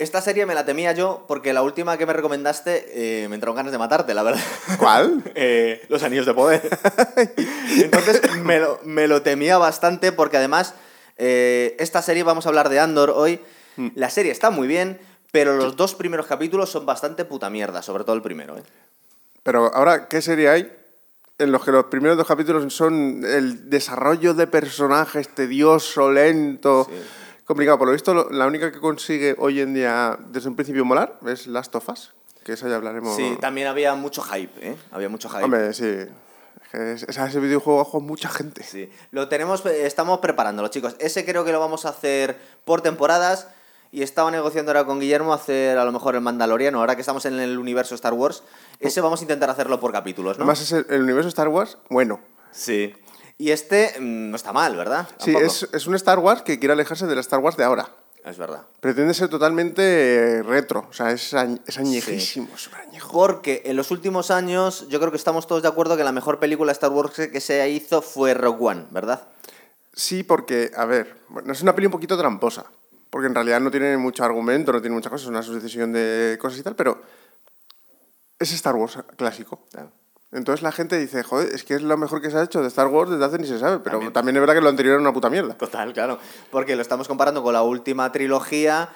Esta serie me la temía yo porque la última que me recomendaste eh, me entraron ganas de matarte, la verdad. ¿Cuál? Eh, los anillos de poder. Entonces me lo, me lo temía bastante porque además eh, esta serie, vamos a hablar de Andor hoy, la serie está muy bien, pero los dos primeros capítulos son bastante puta mierda, sobre todo el primero. Pero ahora, ¿qué serie hay en los que los primeros dos capítulos son el desarrollo de personajes tedioso, lento, complicado? Por lo visto, la única que consigue hoy en día desde un principio molar es Last of Us, que eso ya hablaremos. Sí, también había mucho hype, ¿eh? Había mucho hype. Hombre, sí. Es es- ese videojuego con mucha gente. Sí, lo tenemos, estamos preparándolo, chicos. Ese creo que lo vamos a hacer por temporadas. Y estaba negociando ahora con Guillermo hacer a lo mejor el Mandaloriano, ahora que estamos en el universo Star Wars. Ese vamos a intentar hacerlo por capítulos, ¿no? Además, es el, el universo Star Wars, bueno. Sí. Y este mm, no está mal, ¿verdad? Sí, es, es un Star Wars que quiere alejarse de la Star Wars de ahora. Es verdad. Pretende ser totalmente eh, retro. O sea, es, añ- es añejísimo, súper añejo. Porque en los últimos años yo creo que estamos todos de acuerdo que la mejor película Star Wars que que se hizo fue Rogue One, ¿verdad? Sí, porque, a ver, bueno, es una peli un poquito tramposa. Porque en realidad no tiene mucho argumento, no tiene muchas cosas, es una sucesión de cosas y tal, pero es Star Wars clásico. Entonces la gente dice, joder, es que es lo mejor que se ha hecho de Star Wars desde hace ni se sabe, pero También. también, es verdad que lo anterior era una puta mierda. Total, claro. Porque lo estamos comparando con la última trilogía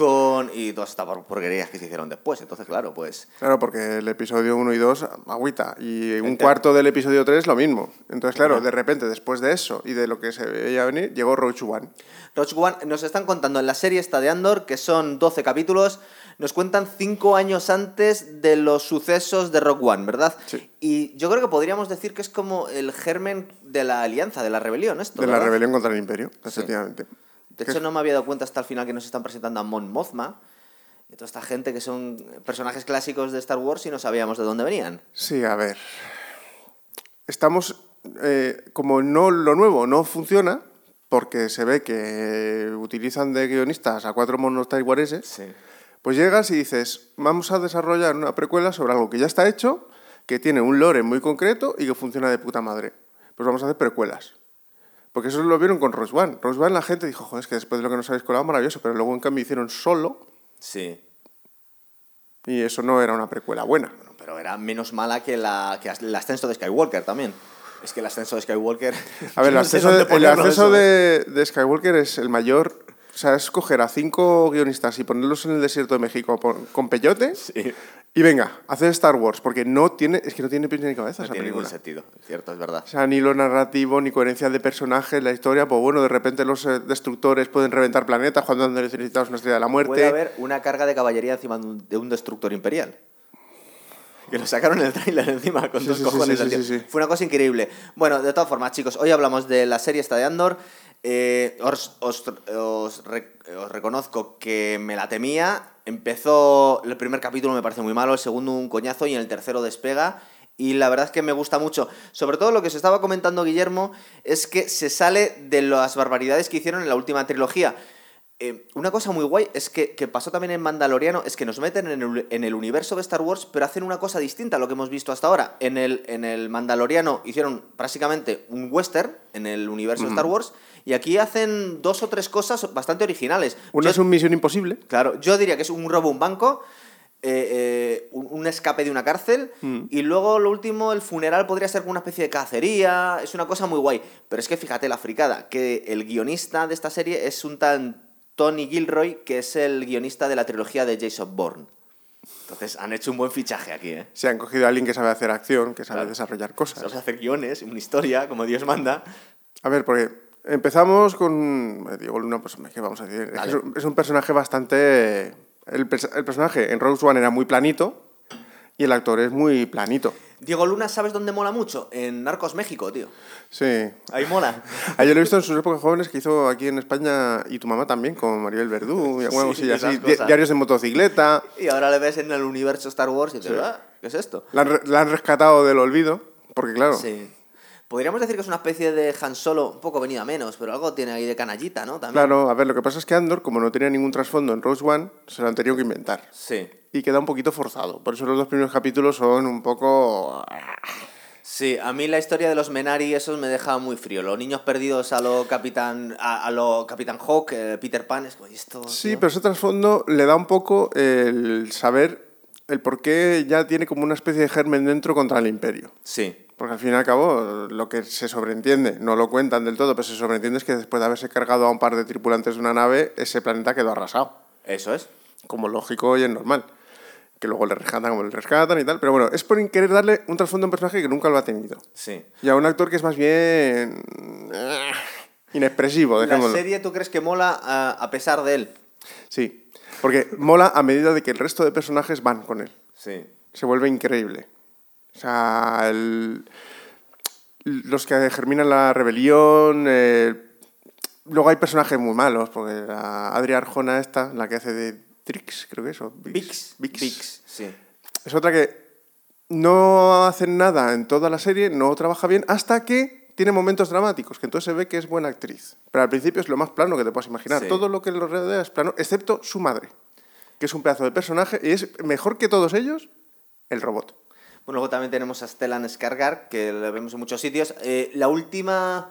con y todas estas por- porquerías que se hicieron después. Entonces, claro, pues... Claro, porque el episodio 1 y 2, agüita, y un Ente- cuarto del episodio 3 lo mismo. Entonces, claro, de repente, después de eso y de lo que se veía venir, llegó Roach One. Rogue One nos están contando en la serie esta de Andor, que son 12 capítulos, nos cuentan 5 años antes de los sucesos de Rogue One, ¿verdad? Sí. Y yo creo que podríamos decir que es como el germen de la alianza, de la rebelión, esto. De la rebelión contra el imperio, efectivamente. De hecho, no me había dado cuenta hasta el final que nos están presentando a Mon Mothma y toda esta gente que son personajes clásicos de Star Wars y no sabíamos de dónde venían. Sí, a ver. Estamos. eh, como no lo nuevo no funciona, porque se ve que utilizan de guionistas a cuatro monos taiwaneses, Sí. pues llegas y dices, vamos a desarrollar una precuela sobre algo que ya está hecho, que tiene un lore muy concreto y que funciona de puta madre. Pues vamos a hacer precuelas. Porque eso lo vieron con Rose One. Rose One la gente dijo, joder, es que después de lo que nos habéis colado, maravilloso, pero luego en cambio hicieron solo Sí. y eso no era una precuela buena. Bueno, pero era menos mala que, la, que el ascenso de Skywalker también. Es que el ascenso de Skywalker. A ver, el no sé dónde de, el ¿eh? de, de Skywalker es el mayor. O sea, es coger a cinco guionistas y ponerlos en el desierto de México con, con peyote Sí. Y venga, hacer Star Wars, porque no tiene, es que no tiene pies ni cabeza No esa tiene ningún película. sentido, es cierto, es verdad. O sea, ni lo narrativo, ni coherencia de personajes, la historia, pues bueno, de repente los eh, destructores pueden reventar planetas cuando necesitamos una estrella de la Puede muerte. haber una carga de caballería encima de un, de un destructor imperial. Que lo sacaron en el tráiler encima con Sí, dos sí, cojones sí. Fue una cosa increíble. Bueno, de todas formas, chicos, hoy hablamos de la serie esta de Andor. Eh, os, os- os re- os reconozco que me la temía. Empezó el primer capítulo me parece muy malo, el segundo un coñazo y en el tercero despega. Y la verdad es que me gusta mucho. Sobre todo lo que se estaba comentando Guillermo es que se sale de las barbaridades que hicieron en la última trilogía. Eh, una cosa muy guay es que, que pasó también en Mandaloriano, es que nos meten en el, en el universo de Star Wars, pero hacen una cosa distinta a lo que hemos visto hasta ahora. En el, en el Mandaloriano hicieron prácticamente un western en el universo de Star Wars, y aquí hacen dos o tres cosas bastante originales. Una Yo- es un Misión Imposible. Claro, yo diría que es un robo a un banco, eh, eh, un, un escape de una cárcel, y luego lo último, el funeral podría ser como una especie de cacería, es una cosa muy guay. Pero es que fíjate la fricada, que el guionista de esta serie es un tal Tony Gilroy, que es el guionista de la trilogía de Jason Bourne. Entonces han hecho un buen fichaje aquí, ¿eh? Se han cogido a alguien que sabe hacer acción, que sabe Claro. desarrollar cosas. Sabes hacer guiones, una historia, como Dios manda. A ver, porque empezamos con eh, Diego Luna, pues ¿qué vamos a decir? Es, un- es un personaje bastante... El, pers- el personaje en Rose One era muy planito y el actor es muy planito. Diego Luna, ¿sabes dónde mola mucho? En Narcos México, tío. Sí. Ahí mola. Ah, yo lo he visto en sus épocas jóvenes que hizo aquí en España y tu mamá también, con Maribel Verdú y alguna Sí, así. Di-. Diarios de motocicleta. Y ahora le ves en el universo Star Wars y dices, "Ah, ¿qué es esto? La han, la han rescatado del olvido, porque claro, Sí. Podríamos decir que es una especie de Han Solo, un poco venido a menos, pero algo tiene ahí de canallita, ¿no? También. claro, a ver, lo que pasa es que Andor, como no tenía ningún trasfondo en Rose One, se lo han tenido que inventar. Sí. Y queda un poquito forzado. Por eso los dos primeros capítulos son un poco... Sí, a mí la historia de los Menari esos me deja muy frío. Los niños perdidos a lo Capitán a, a lo Capitán Hawk, eh, Peter Pan, es como, "¿Y esto, Sí, tío?". pero ese trasfondo le da un poco el saber el por qué ya tiene como una especie de germen dentro contra el imperio. Sí, Porque al fin y al cabo, lo que se sobreentiende, no lo cuentan del todo, pero se sobreentiende es que después de haberse cargado a un par de tripulantes de una nave, ese planeta quedó arrasado. eso es. Como lógico y es normal. Que luego le rescatan como le rescatan y tal. Pero bueno, es por querer darle un trasfondo a un personaje que nunca lo ha tenido. Sí. Y a un actor que es más bien. eh, inexpresivo, La dejémoslo. serie, ¿tú crees que mola a, a pesar de él? Sí. Porque mola a medida de que el resto de personajes van con él. Sí. Se vuelve increíble. O sea, el- los que germinan la rebelión. eh, luego hay personajes muy malos, porque la Adria Arjona esta, la que hace de Trix, creo que es, o Vix. Vix. Vix, sí. Es otra que no hace nada en toda la serie, no trabaja bien, hasta que tiene momentos dramáticos, que entonces se ve que es buena actriz. Pero al principio es lo más plano que te puedas imaginar. Sí. Todo lo que lo rodea es plano, excepto su madre, que es un pedazo de personaje y es mejor que todos ellos el robot. Bueno, luego también tenemos a Stellan Skarsgård, que lo vemos en muchos sitios. Eh, la última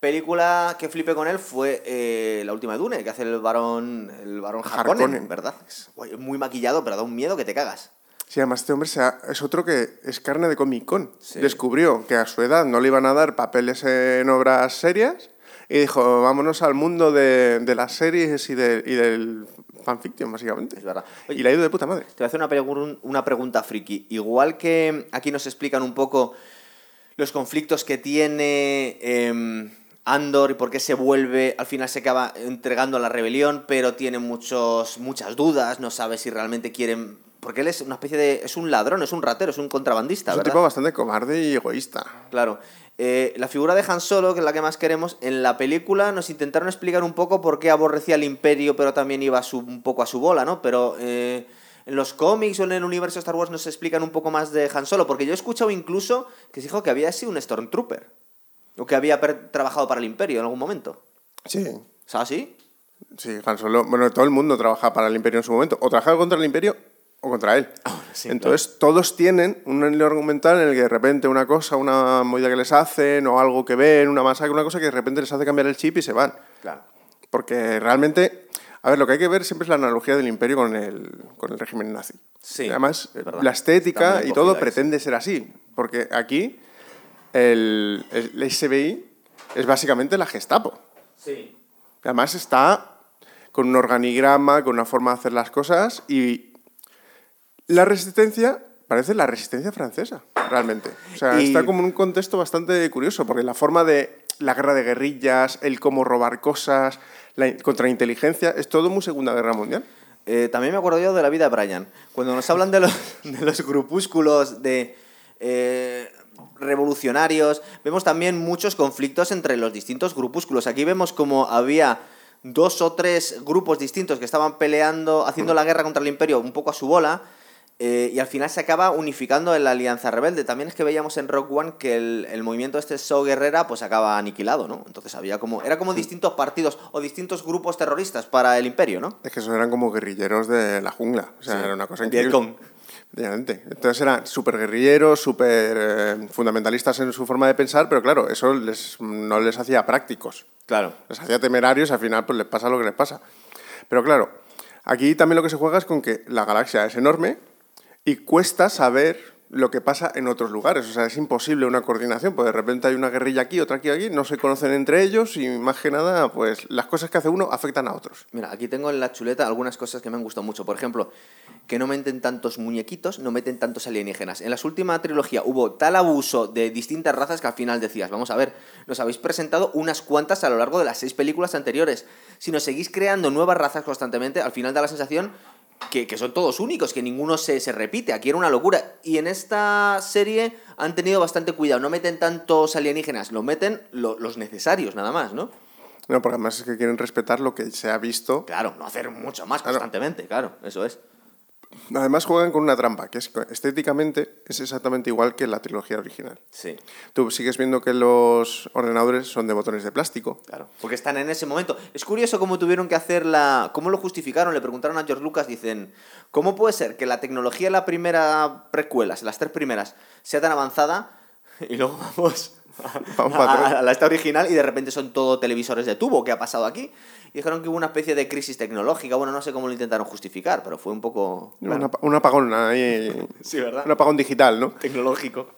película que flipé con él fue eh, la última de Dune, que hace el varón, el varón Harkonnen, Harkonnen. ¿verdad? Es muy maquillado, pero da un miedo que te cagas. Sí, además este hombre se ha- es otro que es carne de Comic Con. Sí. Descubrió que a su edad no le iban a dar papeles en obras serias y dijo, vámonos al mundo de, de las series y, de- y del fanfiction, básicamente. Es verdad. Oye, y le ha ido de puta madre. Te voy a hacer una, pregun- una pregunta friki. Igual que aquí nos explican un poco los conflictos que tiene em, Andor y por qué se vuelve, al final se acaba entregando a la rebelión, pero tiene muchos, muchas dudas, no sabe si realmente quieren... Porque él es una especie de... es un ladrón, es un ratero, es un contrabandista, Es un ¿verdad? tipo bastante cobarde y egoísta. Claro. Eh, la figura de Han Solo, que es la que más queremos, en la película nos intentaron explicar un poco por qué aborrecía al Imperio, pero también iba su- un poco a su bola, ¿no? Pero eh, en los cómics o en el universo Star Wars nos explican un poco más de Han Solo, porque yo he escuchado incluso que se dijo que había sido un Stormtrooper, o que había trabajado para el Imperio en algún momento. Sí, ¿Sabes así? sí, Han Solo. Bueno, todo el mundo trabaja para el Imperio en su momento. O trabajaba contra el Imperio o contra él. sí, Entonces, todos tienen un hilo argumental en el que de repente una cosa, una movida que les hacen, o algo que ven, una masacre, una cosa que de repente les hace cambiar el chip y se van. Claro. Porque realmente, a ver, lo que hay que ver siempre es la analogía del imperio con el, con el régimen nazi. Sí, además, es la estética y todo pretende ser así. Porque aquí el, el SBI es básicamente la Gestapo. Sí. Además está con un organigrama, con una forma de hacer las cosas y la resistencia parece la resistencia francesa, realmente. O sea, Y- está como en un contexto bastante curioso, porque la forma de la guerra de guerrillas, el cómo robar cosas, la in- contrainteligencia, es todo muy Segunda Guerra Mundial. Eh, también me acuerdo yo de la vida de Brian. Cuando nos hablan de los, de los grupúsculos de eh, revolucionarios, vemos también muchos conflictos entre los distintos grupúsculos. Aquí vemos como había dos o tres grupos distintos que estaban peleando, haciendo la guerra contra el imperio un poco a su bola. Eh, y al final se acaba unificando en la Alianza Rebelde. También es que veíamos en Rock One que el, el movimiento este So Guerrera pues acaba aniquilado, ¿no? Entonces había como. Era como distintos partidos o distintos grupos terroristas para el imperio, ¿no? Es que eso eran como guerrilleros de la jungla. O sea, Sí. era una cosa increíble. Vietcong. Entonces eran súper guerrilleros, súper eh, fundamentalistas en su forma de pensar, pero claro, eso les, no les hacía prácticos. Claro. Les hacía temerarios y al final pues les pasa lo que les pasa. Pero claro, aquí también lo que se juega es con que la galaxia es enorme y cuesta saber lo que pasa en otros lugares. O sea, es imposible una coordinación, porque de repente hay una guerrilla aquí, otra aquí, aquí, no se conocen entre ellos y más que nada, pues las cosas que hace uno afectan a otros. Mira, aquí tengo en la chuleta algunas cosas que me han gustado mucho. Por ejemplo, que no meten tantos muñequitos, no meten tantos alienígenas. En la última trilogía hubo tal abuso de distintas razas que al final decías, vamos a ver, nos habéis presentado unas cuantas a lo largo de las seis películas anteriores. Si nos seguís creando nuevas razas constantemente, al final da la sensación que, que son todos únicos, que ninguno se, se repite. Aquí era una locura. Y en esta serie han tenido bastante cuidado. No meten tantos alienígenas, lo meten lo- los necesarios nada más, ¿no? No, porque además es que quieren respetar lo que se ha visto. Claro, no hacer mucho más Claro. constantemente, claro, eso es. Además juegan con una trampa, que es estéticamente es exactamente igual que la trilogía original. Sí. Tú sigues viendo que los ordenadores son de botones de plástico. Claro, porque están en ese momento. Es curioso cómo tuvieron que hacer la... ¿Cómo lo justificaron? Le preguntaron a George Lucas, dicen, ¿cómo puede ser que la tecnología de la primera precuelas, las tres primeras, sea tan avanzada, Y luego vamos a, a- a la esta original y de repente son todo televisores de tubo. ¿Qué ha pasado aquí? Y dijeron que hubo una especie de crisis tecnológica. Bueno, no sé cómo lo intentaron justificar, pero fue un poco... Apa- un apagón ahí. Sí, ¿verdad? Un apagón digital, ¿no? Tecnológico.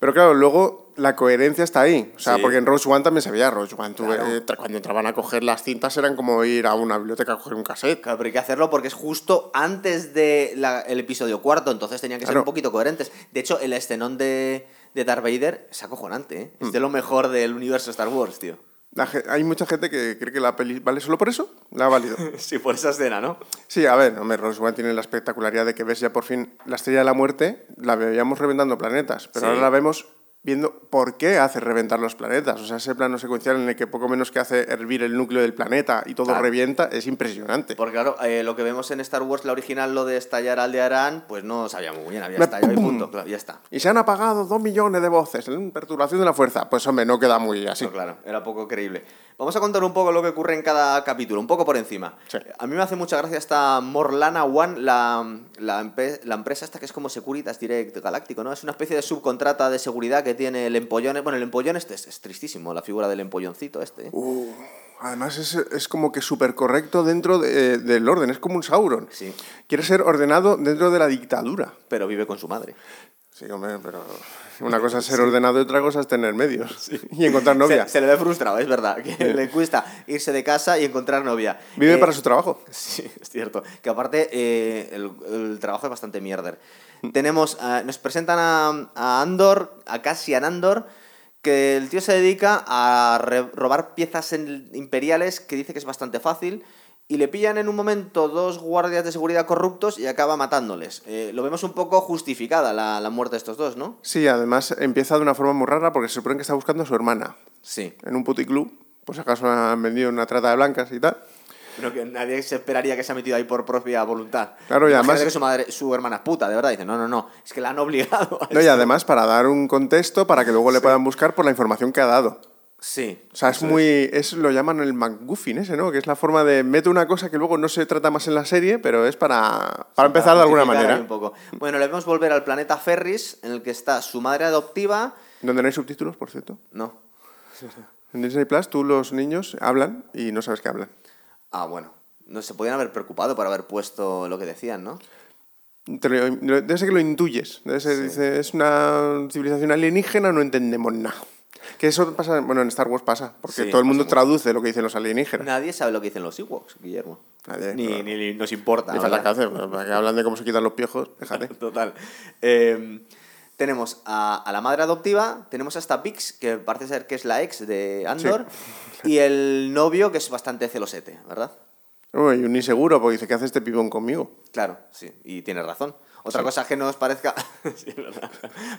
Pero claro, luego la coherencia está ahí. O sea, Sí. porque en Rose One también se veía Rose One. Tú, Claro. eh, cuando entraban a coger las cintas eran como ir a una biblioteca a coger un cassette. Claro, pero hay que hacerlo porque es justo antes del episodio cuarto, entonces tenían que ser Claro. un poquito coherentes. De hecho, el escenón de, de Darth Vader es acojonante, ¿eh? Es de lo mejor del universo Star Wars, tío. La hay mucha gente que cree que la peli vale solo por eso. La ha valido. Sí, por esa escena, ¿no? Sí, a ver, hombre, Rose One tiene la espectacularidad de que ves ya por fin la estrella de la muerte, la veíamos reventando planetas, pero Sí. ahora la vemos viendo por qué hace reventar los planetas. O sea, ese plano secuencial en el que poco menos que hace hervir el núcleo del planeta y todo Claro. revienta es impresionante. Porque claro, eh, lo que vemos en Star Wars, la original, lo de estallar Aldearán, pues no sabía muy bien, había estallado y punto, claro, ya está. Y se han apagado dos millones de voces. ¿eh? Perturbación de la fuerza. Pues hombre, no queda muy así. No, claro, era poco creíble. Vamos a contar un poco lo que ocurre en cada capítulo, un poco por encima. Sí. A mí me hace mucha gracia esta Morlana One, la, la empresa esta que es como Securitas Direct Galáctico, ¿no? Es una especie de subcontrata de seguridad que tiene el empollón. Bueno, el empollón este es, es tristísimo, la figura del empolloncito este. ¿eh? Uh, además es, es como que súper correcto dentro de- del orden. Es como un Sauron. Sí. Quiere ser ordenado dentro de la dictadura. Pero vive con su madre. Sí, hombre, pero una cosa es ser ordenado y otra cosa es tener medios. Y encontrar novia. Se, se le ve frustrado, es verdad, que le cuesta irse de casa y encontrar novia. Vive Eh, para su trabajo. Sí, es cierto. Que aparte eh, el, el trabajo es bastante mierder. Tenemos, nos presentan a, a Andor, a Cassian Andor, que el tío se dedica a robar piezas en- imperiales, que dice que es bastante fácil, y le pillan en un momento dos guardias de seguridad corruptos y acaba matándoles. Eh, lo vemos un poco justificada la, la muerte de estos dos, ¿no? Sí, además empieza de una forma muy rara porque se supone que está buscando a su hermana Sí. en un puticlub. Pues acaso han vendido una trata de blancas y tal. Pero que nadie se esperaría que se ha metido ahí por propia voluntad. Claro, y además- que su, madre, su hermana es puta, de verdad. Dice, no, no, no, es que la han obligado. a No, y esto". además para dar un contexto para que luego le puedan buscar por la información que ha dado. Sí. O sea, es muy. Es, lo llaman el McGuffin ese, ¿no? Que es la forma de. Mete una cosa que luego no se trata más en la serie, pero es para, para empezar de alguna manera. un poco. Bueno, le vemos volver al planeta Ferris, en el que está su madre adoptiva. Donde no hay subtítulos, por cierto. No. En Disney Plus, tú los niños hablan y no sabes qué hablan. Ah, bueno. No se podían haber preocupado por haber puesto lo que decían, ¿no? Debe ser que lo intuyes. Debe ser, dice, es una civilización alienígena, no entendemos nada. Que eso pasa, bueno, en Star Wars pasa, porque Sí, todo el mundo mucho. traduce lo que dicen los alienígenas. Nadie sabe lo que dicen los Ewoks, Guillermo. Nadie, ni, claro. ni- ni nos importa. Ni falta que hacer, para que hablan de cómo se quitan los piojos, déjate. Total. Eh, tenemos a, a la madre adoptiva, tenemos a esta Pix, que parece ser que es la ex de Andor, y el novio, que es bastante celosete, ¿verdad? Uy, un inseguro, porque dice, ¿qué hace este pibón conmigo? Claro, sí, y tiene razón. Otra cosa que no os parezca. Sí.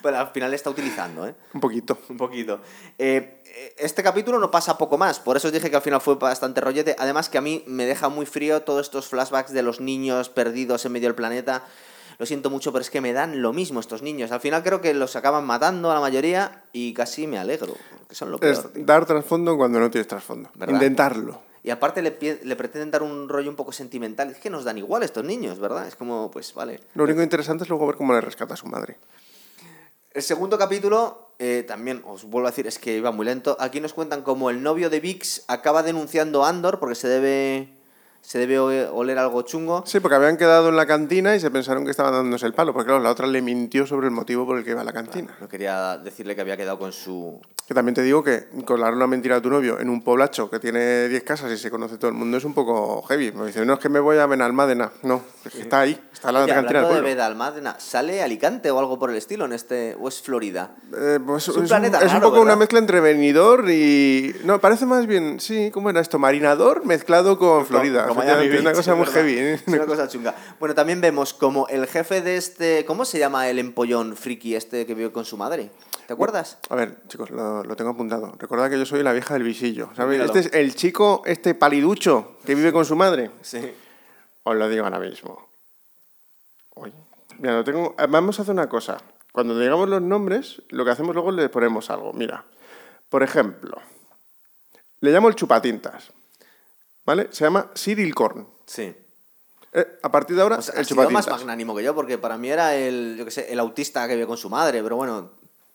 Pero al final le está utilizando, ¿eh? Un poquito. Un poquito. Eh, este capítulo no pasa poco más, por eso os dije que al final fue bastante rollete. Además que a mí me deja muy frío todos estos flashbacks de los niños perdidos en medio del planeta. Lo siento mucho, pero es que me dan lo mismo estos niños. Al final creo que los acaban matando a la mayoría y casi me alegro, que son lo Es peor. dar trasfondo cuando no tienes trasfondo. ¿Verdad? Intentarlo. Y aparte le, le pretenden dar un rollo un poco sentimental. Es que nos dan igual estos niños, ¿verdad? Es como, pues vale. Lo único interesante es luego ver cómo le rescata a su madre. El segundo capítulo, eh, también os vuelvo a decir, es que iba muy lento. Aquí nos cuentan cómo el novio de Vix acaba denunciando a Andor porque se debe, se debe oler algo chungo. Sí, porque habían quedado en la cantina y se pensaron que estaban dándose el palo, porque claro, la otra le mintió sobre el motivo por el que iba a la cantina. No quería decirle que había quedado con su... Que también te digo que colar una mentira a tu novio en un poblacho que tiene 10 casas y se conoce todo el mundo es un poco heavy. Me dice, no, es que me voy a Benalmádena. No, es que está ahí, está la Oye, cantina del de pueblo. Bedalmádena, ¿sale Alicante o algo por el estilo en este... o es Florida? Eh, pues Es un es, planeta un, es un raro, poco una ¿verdad? mezcla entre venidor y... No, parece más bien, sí, ¿cómo era esto? Marinador mezclado con Florida. Una cosa es muy heavy. ¿eh? Es una cosa chunga. Bueno, también vemos como el jefe de este... ¿Cómo se llama el empollón friki este que vive con su madre? ¿Te acuerdas? A ver, chicos, lo, lo tengo apuntado. Recordad que yo soy la vieja del visillo. ¿sabes? Míralo. Este es el chico, este paliducho que vive con su madre. Sí. Os lo digo ahora mismo. Uy. Mira, lo tengo. eh, Vamos a hacer una cosa. Cuando digamos los nombres, lo que hacemos luego le ponemos algo. Mira, por ejemplo, le llamo el chupatintas. ¿Vale? Se llama Cyril Korn. Sí. Eh, a partir de ahora, O sea, el sido más chupatintas. magnánimo que yo, porque para mí era el, yo qué sé, el autista que vive con su madre, pero bueno,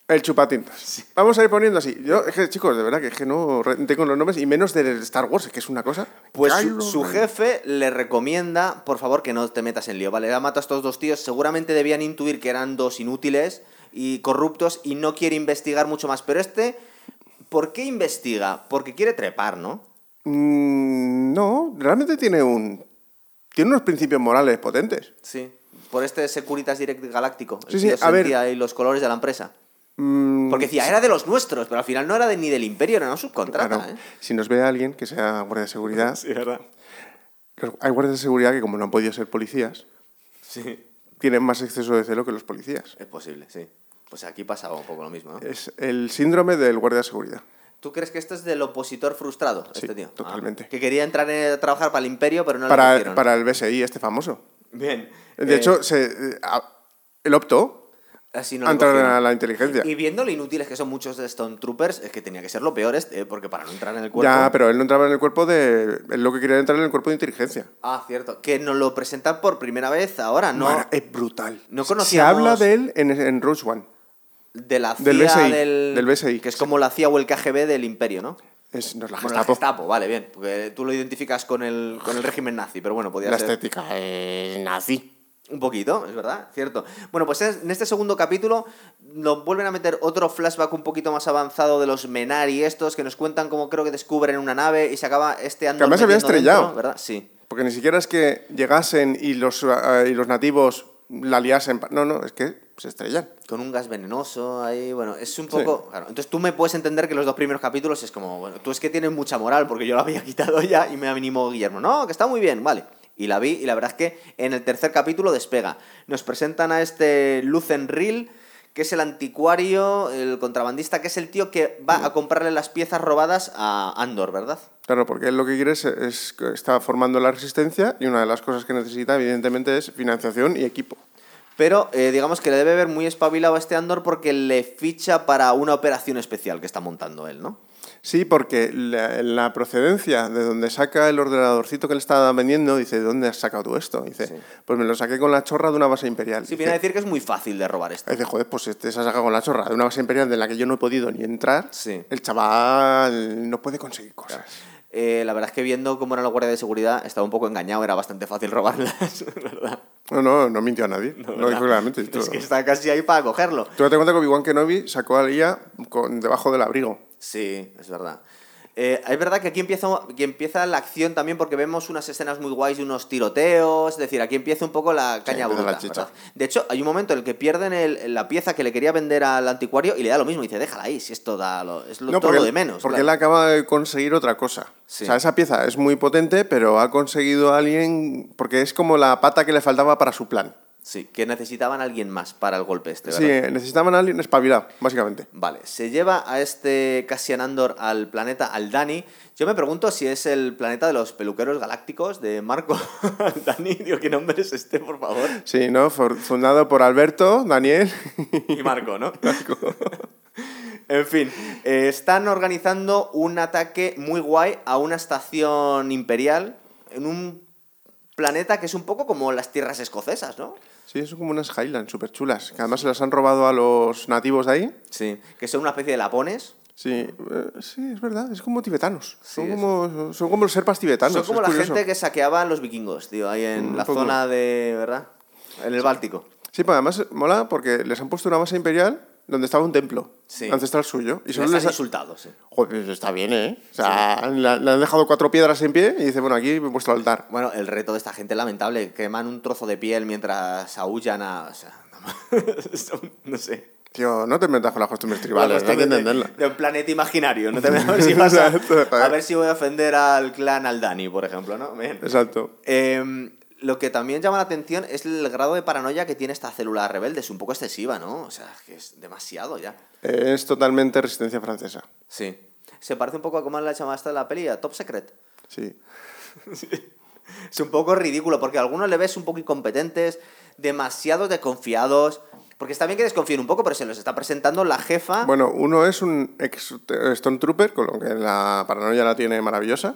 El chupatintas. Vamos a ir poniendo así. Yo, es que, chicos, de verdad que es que no tengo los nombres y menos del Star Wars, que es una cosa. Pues su, jefe le recomienda, por favor, que no te metas en lío, ¿vale? Le ha matado a estos dos tíos, seguramente debían intuir que eran dos inútiles y corruptos y no quiere investigar mucho más. Pero este, ¿por qué investiga? Porque quiere trepar, ¿no? Mm, no, realmente tiene un. Tiene unos principios morales potentes. Sí. Por este Securitas Direct Galáctico. El Sí, sí, a ver. ahí los colores de la empresa. Mm, Porque decía, era de los nuestros, pero al final no era de, ni del imperio, era una subcontrata, claro, ¿eh? Si nos ve alguien que sea guardia de seguridad, Sí, verdad. hay guardias de seguridad que, como no han podido ser policías, Sí. tienen más exceso de celo que los policías. Es posible, sí. Pues aquí pasaba un poco lo mismo, ¿no? Es el síndrome del guardia de seguridad. ¿Tú crees que esto es del opositor frustrado, Sí, este tío? totalmente. Ah, que quería entrar en- a trabajar para el imperio, pero no Para, pusieron. para el BSI, este famoso. Bien. De Eh, hecho, se, eh, a- él optó así no entrar a la inteligencia. Y viendo lo inútiles que son muchos de Stone Troopers, es que tenía que ser lo peor este, ¿eh? porque para no entrar en el cuerpo... Ya, pero él no entraba en el cuerpo de. Él lo que quería era entrar en el cuerpo de inteligencia. Ah, cierto. Que nos lo presentan por primera vez ahora, ¿no? Es brutal. no Se conocíamos- habla de él en, en Rogue One. De la CIA del BSI, del... Que es como la CIA o el KGB del imperio, ¿no? Es, no es la Bueno, la Gestapo. Gestapo, vale, bien. Porque tú lo identificas con el, con el régimen nazi, pero bueno, podía La ser... estética es nazi. Un poquito, es verdad, cierto. Bueno, pues es- en este segundo capítulo nos vuelven a meter otro flashback un poquito más avanzado de los Menari estos que nos cuentan cómo creo que descubren una nave y se acaba este Andor además se había estrellado. dentro, ¿verdad? Sí. Porque ni siquiera es que llegasen y los, eh, y los nativos la liasen. No, no, es que se estrellan. Con un gas venenoso ahí, bueno, es un poco... Claro, entonces tú me puedes entender que los dos primeros capítulos es como, bueno, tú es que tienes mucha moral porque yo la había quitado ya y me animó Guillermo. No, que está muy bien, vale. Y la vi y la verdad es que en el tercer capítulo despega. Nos presentan a este Lucen Reel, que es el anticuario, el contrabandista, que es el tío que va a comprarle las piezas robadas a Andor, ¿verdad? Claro, porque él lo que quiere es, es está formando la resistencia y una de las cosas que necesita, evidentemente, es financiación y equipo. Pero eh, digamos que le debe ver muy espabilado a este Andor porque le ficha para una operación especial que está montando él, ¿no? Sí, porque la, la procedencia de donde saca el ordenadorcito que le está vendiendo, dice, ¿de dónde has sacado tú esto? Dice, Sí. pues me lo saqué con la chorra de una base imperial. Sí, Dice, viene a decir que es muy fácil de robar esto. Dice, joder, pues este se ha sacado con la chorra de una base imperial de la que yo no he podido ni entrar. Sí. El chaval no puede conseguir cosas. Eh, la verdad es que viendo cómo era la guardia de seguridad estaba un poco engañado, era bastante fácil robarlas, ¿verdad? No, no, no mintió a nadie. lo dijo claramente. Es que está casi ahí para cogerlo. Tú date cuenta que Obi-Wan Kenobi sacó a Leia debajo del abrigo. Sí, es verdad. Eh, es verdad que aquí empieza, que empieza la acción también porque vemos unas escenas muy guays de unos tiroteos, es decir, aquí empieza un poco la caña empieza bruta. De hecho, hay un momento en el que pierden el- la pieza que le quería vender al anticuario y le da lo mismo, y dice, déjala ahí, si esto da lo, es lo, todo lo de menos. Porque claro. él acaba de conseguir otra cosa. Sí. O sea, esa pieza es muy potente, pero ha conseguido a alguien. Porque es como la pata que le faltaba para su plan. Sí, que necesitaban a alguien más para el golpe este, Sí, ¿verdad? necesitaban a alguien espabilado, básicamente. Vale, se lleva a este Cassian Andor al planeta Aldani. Yo me pregunto si es el planeta de los peluqueros galácticos de Marco Aldani. Digo, ¿qué nombre es este, por favor? Sí, ¿no? Fundado por Alberto, Daniel. Y Marco, ¿no? en fin, eh, están organizando un ataque muy guay a una estación imperial en un planeta que es un poco como las tierras escocesas, ¿no? Sí, son como unas Highlands súper chulas. Que además se las han robado a los nativos de ahí. Sí, que son una especie de lapones. Sí, eh, sí, es verdad. Es como tibetanos. Son, Sí, como, son como los serpas tibetanos. son como la curioso. gente que saqueaban los vikingos, tío, ahí en Un la poco. zona de, ¿verdad? En el Báltico. Sí, pero además mola porque les han puesto una base imperial donde estaba un templo Sí. ancestral suyo. Y solo les les han ha- insultado, sí. Joder, está bien, ¿eh? O sea, le, le han dejado cuatro piedras en pie y dice, bueno, aquí vuestro altar. Bueno, el reto de esta gente es lamentable. Queman un trozo de piel mientras aullan a... O sea, no, no sé. Tío, no te metas con las costumbres tribales, hay que entenderla. De un planeta imaginario. No te a ver si vas a, ver si voy a ofender al clan Aldani, por ejemplo, ¿no? Bien. Exacto. Em, lo que también llama la atención es el grado de paranoia que tiene esta célula rebelde. Es un poco excesiva, ¿no? O sea, que es demasiado ya. Es totalmente resistencia francesa. Sí. Se parece un poco a cómo la llamada esta de la peli, a Top Secret. Sí. Es un poco ridículo, porque a algunos le ves un poco incompetentes, demasiado desconfiados. Porque está bien que desconfíen un poco, pero se los está presentando la jefa. Bueno, uno es un ex Stormtrooper, con lo que la paranoia la tiene maravillosa.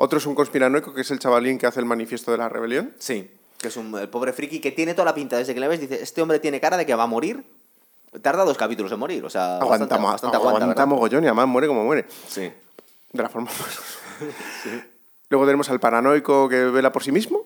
Otro es un conspiranoico, que es el chavalín que hace el manifiesto de la rebelión. Sí, que es un, el pobre friki que tiene toda la pinta. Desde que le ves, dice: Este hombre tiene cara de que va a morir. Tarda dos capítulos en morir, o sea, Aguanta, bastante, bastante aguanta, aguanta ¿verdad? mogollón y además muere como muere. Sí. De la forma más... Luego tenemos al paranoico que vela por sí mismo,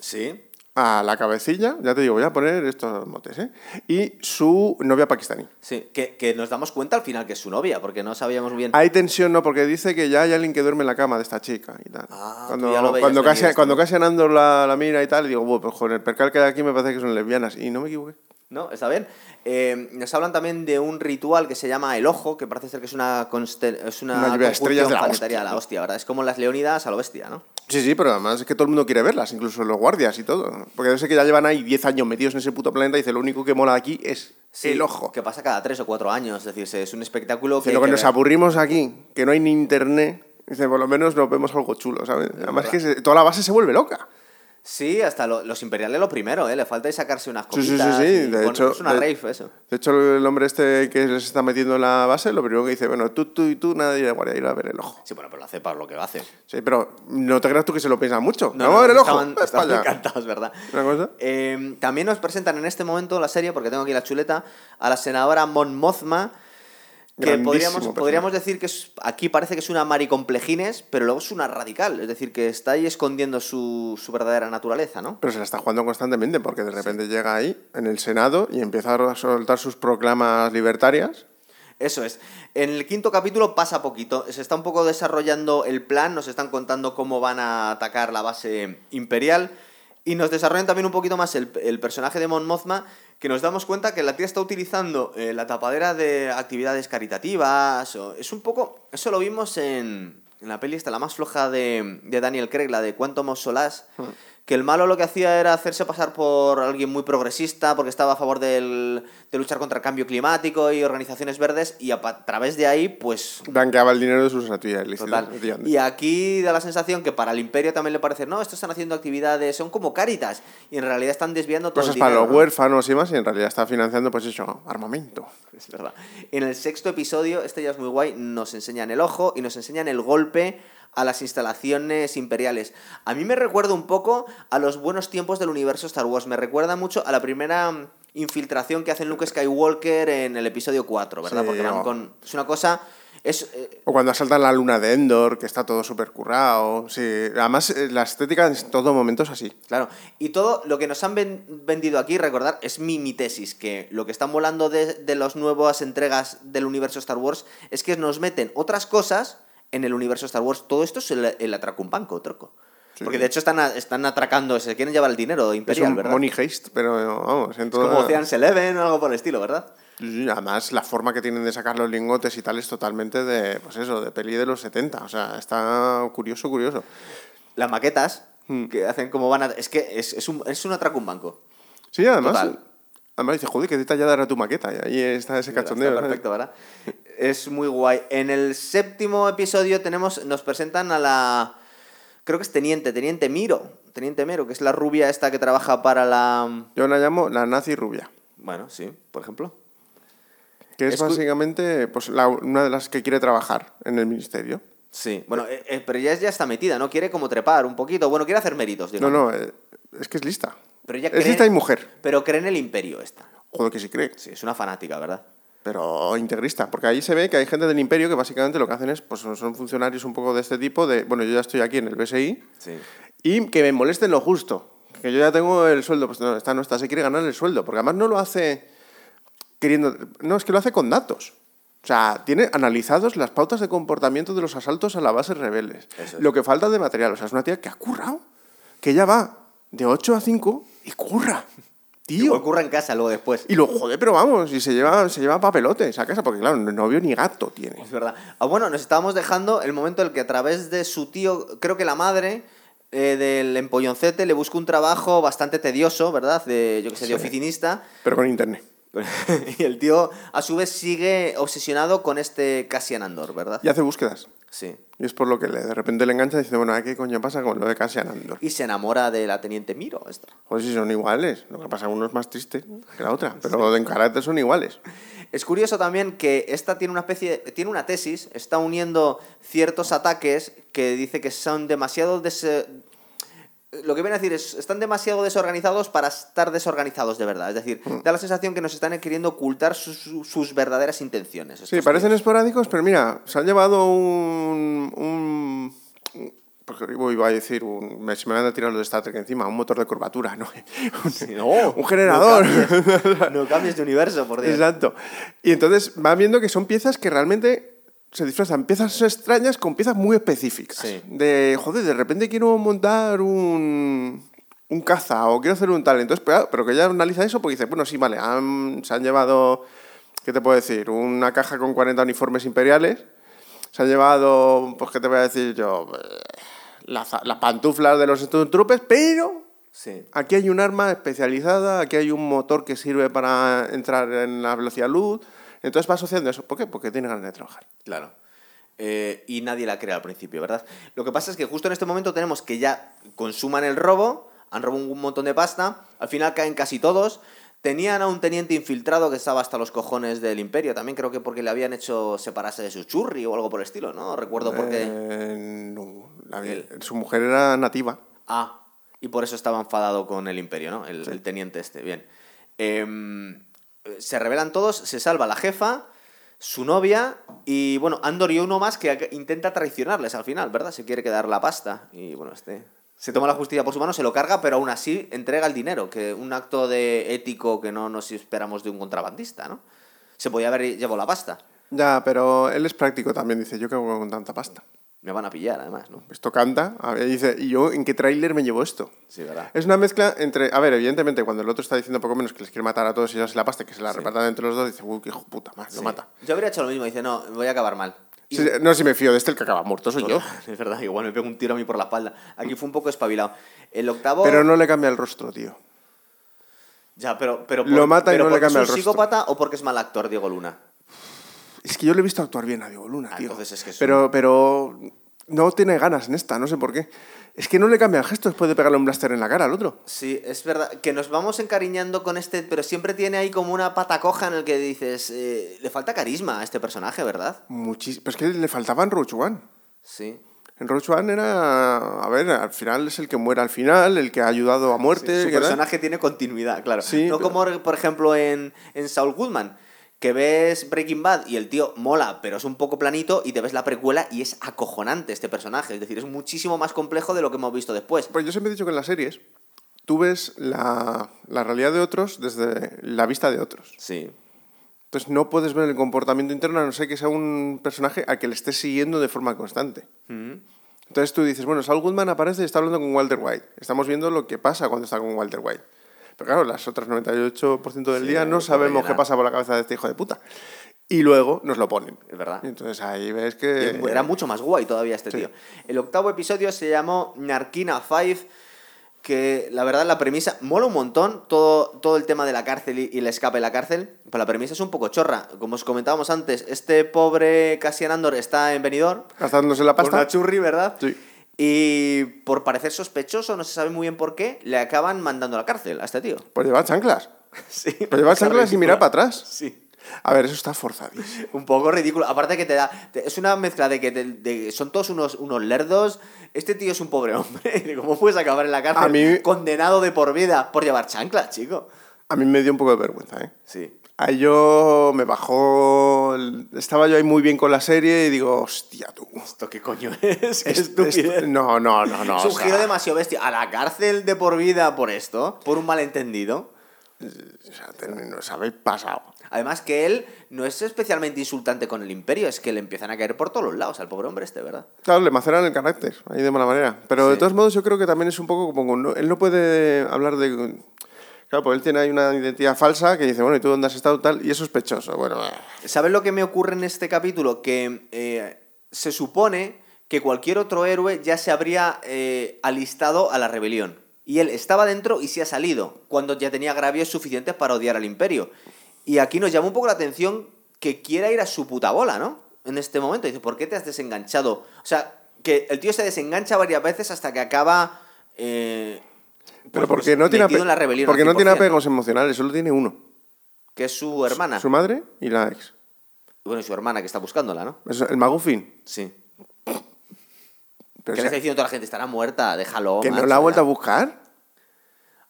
Sí. A la cabecilla, ya te digo, voy a poner estos motes, ¿eh? Y su novia pakistaní. Sí, que, que nos damos cuenta al final que es su novia, porque no sabíamos bien. Hay tensión, ¿no? Porque dice que ya hay alguien que duerme en la cama de esta chica y tal. Ah, cuando lo cuando, casi, cuando casi Andor la, la mira y tal, digo, bueno, pues con el percal que hay aquí me parece que son lesbianas. Y no me equivoqué. ¿No? ¿Está bien? Eh, nos hablan también de un ritual que se llama el ojo, que parece ser que es una, es una, Una estrellas de la planetaria hostia, ¿verdad? Es como las leónidas a lo bestia, ¿no? Sí, sí, pero además es que todo el mundo quiere verlas, incluso los guardias y todo. Porque yo sé que ya llevan ahí 10 años metidos en ese puto planeta y dice, lo único que mola aquí es el ojo. Que pasa cada tres o cuatro años, es decir, es un espectáculo que... lo que que nos ver. aburrimos aquí, que no hay ni internet, dice, por lo menos nos vemos algo chulo, ¿sabes? Además que se- toda la base se vuelve loca. Sí, hasta lo- los imperiales lo primero, ¿eh? Le falta ahí sacarse unas Sí, sí, sí, sí, y, de bueno, hecho- Es una de- rave, eso. De hecho, el hombre este que les está metiendo en la base, lo primero que dice, bueno, tú, tú y tú, nadie de guardia ir a ver el ojo. Sí, bueno, pero lo hace para lo que hace. Sí, pero no te creas tú que se lo piensa mucho. No, no, a ver el ojo. estaban, encantados, ¿verdad? Una cosa. Eh, también nos presentan en este momento la serie, porque tengo aquí la chuleta, a la senadora Mon Mothma, que podríamos, podríamos decir que es- aquí parece que es una maricomplejines, pero luego es una radical, es decir, que está ahí escondiendo su, su verdadera naturaleza, ¿no? Pero se la está jugando constantemente porque de repente llega ahí, en el Senado, y empieza a soltar sus proclamas libertarias. Eso es. En el quinto capítulo pasa poquito. Se está un poco desarrollando el plan, nos están contando cómo van a atacar la base imperial. Y nos desarrollan también un poquito más el, el personaje de Mon Mothma, que nos damos cuenta que la tía está utilizando eh, la tapadera de actividades caritativas. o- es un poco. Eso lo vimos en, en la peli esta, la más floja de, de Daniel Craig, la de Quantum of Solace. Que el malo lo que hacía era hacerse pasar por alguien muy progresista, porque estaba a favor del- de luchar contra el cambio climático y organizaciones verdes, y a, través de ahí, pues Blanqueaba el dinero de sus actividades Total. Y aquí da la sensación que para el imperio también le parece, no, estos están haciendo actividades, son como cáritas, y en realidad están desviando todo Cosas el para dinero, los ¿no? huérfanos y más, y en realidad está financiando, pues eso, armamento. Es verdad. En el sexto episodio, este ya es muy guay, nos enseñan el ojo y nos enseñan el golpe a las instalaciones imperiales. A mí me recuerda un poco a los buenos tiempos del universo Star Wars. Me recuerda mucho a la primera mm, infiltración que hacen Luke Skywalker en el episodio 4, ¿verdad? Sí, Porque van o- con... Es una cosa... Es, eh, O cuando asaltan la luna de Endor, que está todo súper currado. Sí. Además, eh, la estética en todo momento es así. Claro, y todo lo que nos han ven- vendido aquí, recordar, es mi, mi tesis, que lo que están volando de, de las nuevas entregas del universo Star Wars es que nos meten otras cosas en el universo Star Wars. Todo esto es el, el atracumpanco, troco. Sí. Porque de hecho están, están atracando, se quieren llevar el dinero Es imperial, un ¿verdad? money haste, pero vamos, en Es todo... como Ocean's Eleven o algo por el estilo, ¿verdad? Sí, además, la forma que tienen de sacar los lingotes y tal es totalmente de, pues eso, de peli de los 70. O sea, está curioso, curioso. Las maquetas, Hmm. que hacen como van a... Es que es, es un, es un atracumbanco. Sí, además... Total. Además dice, joder, qué detallada era tu maqueta. Y ahí está ese Está cachondeo. ¿sabes? perfecto, ¿verdad? Es muy guay. En el séptimo episodio tenemos, nos presentan a la. Creo que es Teniente, Teniente Miro. Teniente Miro, que es la rubia esta que trabaja para la. Yo la llamo la nazi rubia. Bueno, sí, por ejemplo. Que es, básicamente pues, la- una de las que quiere trabajar en el ministerio. Sí, bueno, eh, eh, pero ella ya está metida, ¿no? Quiere como trepar un poquito. Bueno, quiere hacer méritos, No, digamos. no, eh, es que es lista. Pero ella es cree- lista y mujer. Pero cree en el imperio esta. Joder, que sí cree. Sí, es una fanática, ¿verdad? Pero integrista, porque ahí se ve que hay gente del imperio que básicamente lo que hacen es, pues son funcionarios un poco de este tipo, de, bueno, yo ya estoy aquí en el BSI, Sí. y que me molesten lo justo, que yo ya tengo el sueldo, pues no, esta no está, se quiere ganar el sueldo, porque además no lo hace queriendo, no, es que lo hace con datos. O sea, tiene analizados las pautas de comportamiento de los asaltos a las bases rebeldes. Es. Lo que falta de material. O sea, es una tía que ha currado, que ya va de 8 a 5 y curra. Tío. Igual ocurre en casa luego después. Y lo joder, pero vamos, y se lleva, se lleva papelotes a casa, porque claro, no novio ni gato tiene. Es verdad. Ah, bueno, nos estábamos dejando el momento en el que a través de su tío, creo que la madre eh, del empolloncete le busca un trabajo bastante tedioso, ¿verdad? De, yo que sé, de Sí. oficinista. Pero con internet. y el tío, a su vez, sigue obsesionado con este Cassian Andor, ¿verdad? Y hace búsquedas. Sí. Y es por lo que le, de repente le engancha y dice, bueno, ¿qué coño pasa con lo de Cassian Andor? Y se enamora de la teniente Miro, esta. Pues si son iguales. Lo que pasa es que uno es más triste que la otra. Pero en carácter son iguales. Es curioso también que esta tiene una especie, de- tiene una tesis, está uniendo ciertos ataques que dice que son demasiado des- Lo que viene a decir es, están demasiado desorganizados para estar desorganizados de verdad. Es decir, Mm. da la sensación que nos están queriendo ocultar sus, sus- verdaderas intenciones. Sí, parecen esporádicos, pero mira, se han llevado un. un porque iba a decir, un, me, se me van a tirar los de Star Trek encima, un motor de curvatura, ¿no? Un, Sí, no, un generador. No cambies, no cambies de universo, por Dios. Exacto. Y entonces van viendo que son piezas que realmente se disfrazan, piezas extrañas con piezas muy específicas. Sí. De, joder, de repente quiero montar un, un caza o quiero hacer un tal. Entonces, pero, pero que ella analiza eso porque dice, bueno, sí, vale, han- se han llevado, ¿qué te puedo decir? Una caja con 40 uniformes imperiales. Se han llevado, pues, ¿qué te voy a decir yo? Eh, Las, las pantuflas de los Stormtroopers, pero Sí. Aquí hay un arma especializada, aquí hay un motor que sirve para entrar en la velocidad luz. Entonces va asociando eso. ¿Por qué? Porque tiene ganas de trabajar. Claro. Eh, y nadie la crea al principio, ¿verdad? Lo que pasa es que justo en este momento tenemos que ya consuman el robo, han robado un montón de pasta, al final caen casi todos. Tenían a un teniente infiltrado que estaba hasta los cojones del imperio, también creo que porque le habían hecho separarse de su churri o algo por el estilo, ¿no? Recuerdo por qué. Eh, no, Él. su mujer era nativa. Ah, y por eso estaba enfadado con el imperio, ¿no? El, el teniente este, bien. Em, se revelan todos, se salva la jefa, su novia y, bueno, Andor y uno más que intenta traicionarles al final, ¿verdad? Se quiere quedar la pasta y, bueno, este... Se toma la justicia por su mano, se lo carga, pero aún así entrega el dinero, que un acto de ético que no nos esperamos de un contrabandista, ¿no? Se podía haber llevado la pasta. Ya, pero él es práctico también. Dice, yo qué hago con tanta pasta. Me van a pillar, además, ¿no? Esto canta. A ver, dice, ¿y yo en qué tráiler me llevo esto? Sí, ¿verdad? Es una mezcla entre. A ver, evidentemente, cuando el otro está diciendo poco menos que les quiere matar a todos y llevarse la pasta, que se la repartan entre los dos, dice, uy, qué hijo puta, más, lo Sí. mata. Yo habría hecho lo mismo, dice, no, voy a acabar mal. Y- Sí, no, si me fío de este, el que acaba muerto soy yo. Es verdad, igual me pego un tiro a mí por la espalda. Aquí fue un poco espabilado. El octavo. Pero no le cambia el rostro, tío. Ya, pero. pero Lo mata y pero no le cambia el ¿Es un rostro. psicópata o porque es mal actor, Diego Luna? Es que yo le he visto actuar bien a Diego Luna, Ah, tío. entonces es que es pero, pero no tiene ganas en esta, no sé por qué. Es que no le cambia el gesto después de pegarle un blaster en la cara al otro. Sí, es verdad. Que nos vamos encariñando con este, pero siempre tiene ahí como una pata coja en el que dices. eh, le falta carisma a este personaje, ¿verdad? Muchísimo. Pero es que le faltaba en Roach One. Sí. En Roach One era. A ver, al final es el que muere al final, el que ha ayudado a muerte. Su que tal. personaje tiene continuidad, claro. Sí, no pero- como, por ejemplo, en, en Saul Goodman, que ves Breaking Bad y el tío mola, pero es un poco planito, y te ves la precuela y es acojonante este personaje. Es decir, es muchísimo más complejo de lo que hemos visto después. Pues yo siempre he dicho que en las series tú ves la, la realidad de otros desde la vista de otros. Sí. Entonces no puedes ver el comportamiento interno a no ser que sea un personaje al que le estés siguiendo de forma constante. Entonces tú dices, bueno, Saul Goodman aparece y está hablando con Walter White. Estamos viendo lo que pasa cuando está con Walter White. Pero claro, las otras 98% del Sí, día no sabemos qué pasa por la cabeza de este hijo de puta. Y luego nos lo ponen. Es verdad. Y entonces ahí ves que... Era mucho más guay todavía este Sí. tío. El octavo episodio se llamó Narquina 5, que la verdad la premisa mola un montón, todo, todo el tema de la cárcel y, y el escape de la cárcel, pero la premisa es un poco chorra. Como os comentábamos antes, este pobre Cassian Andor está en Benidorm, Gastándose la pasta. una churri, ¿verdad? Sí. Y por parecer sospechoso, no se sabe muy bien por qué, le acaban mandando a la cárcel a este tío. Pues llevar chanclas. Sí, Pues llevar chanclas y mirar para atrás. Sí. A ver, eso está forzadísimo. Un poco ridículo. Aparte que te da. te- es una mezcla de que te- de- son todos unos, unos lerdos. Este tío es un pobre hombre. ¿Cómo puedes acabar en la cárcel A mí- condenado de por vida por llevar chanclas, chico? A mí me dio un poco de vergüenza, ¿eh? Sí. Ahí yo me bajó... Estaba yo ahí muy bien con la serie y digo, hostia, tú. ¿Esto qué coño es? Qué estupidez. no, no, no, no. es o sea, demasiado bestia. ¿A la cárcel de por vida por esto? ¿Por un malentendido? o sea, te- nos habéis pasado. Además que él no es especialmente insultante con el imperio, es que le empiezan a caer por todos los lados al pobre hombre este, ¿verdad? Claro, le maceran el carácter, ahí de mala manera. Pero de todos modos yo creo que también es un poco como... él no puede hablar de... Claro, pues él tiene ahí una identidad falsa que dice, bueno, ¿y tú dónde has estado tal? Y es sospechoso. Bueno, eh, ¿Sabes lo que me ocurre en este capítulo? Que eh, se supone que cualquier otro héroe ya se habría eh, alistado a la rebelión. Y él estaba dentro y se ha salido, cuando ya tenía agravios suficientes para odiar al imperio. Y aquí nos llama un poco la atención que quiera ir a su puta bola, ¿no? En este momento. Dice, ¿por qué te has desenganchado? O sea, que el tío se desengancha varias veces hasta que acaba... eh, pero pues, porque no tiene, en la rebelión porque no tiene 100%, apegos emocionales, solo tiene uno. Que es su hermana. Su madre y la ex. Bueno, y su hermana que está buscándola, ¿no? Es el Maguffin. Sí. Pero ¿Qué o le sea, está diciendo toda la gente? Estará muerta, déjalo. que no la ha vuelto a ya". buscar.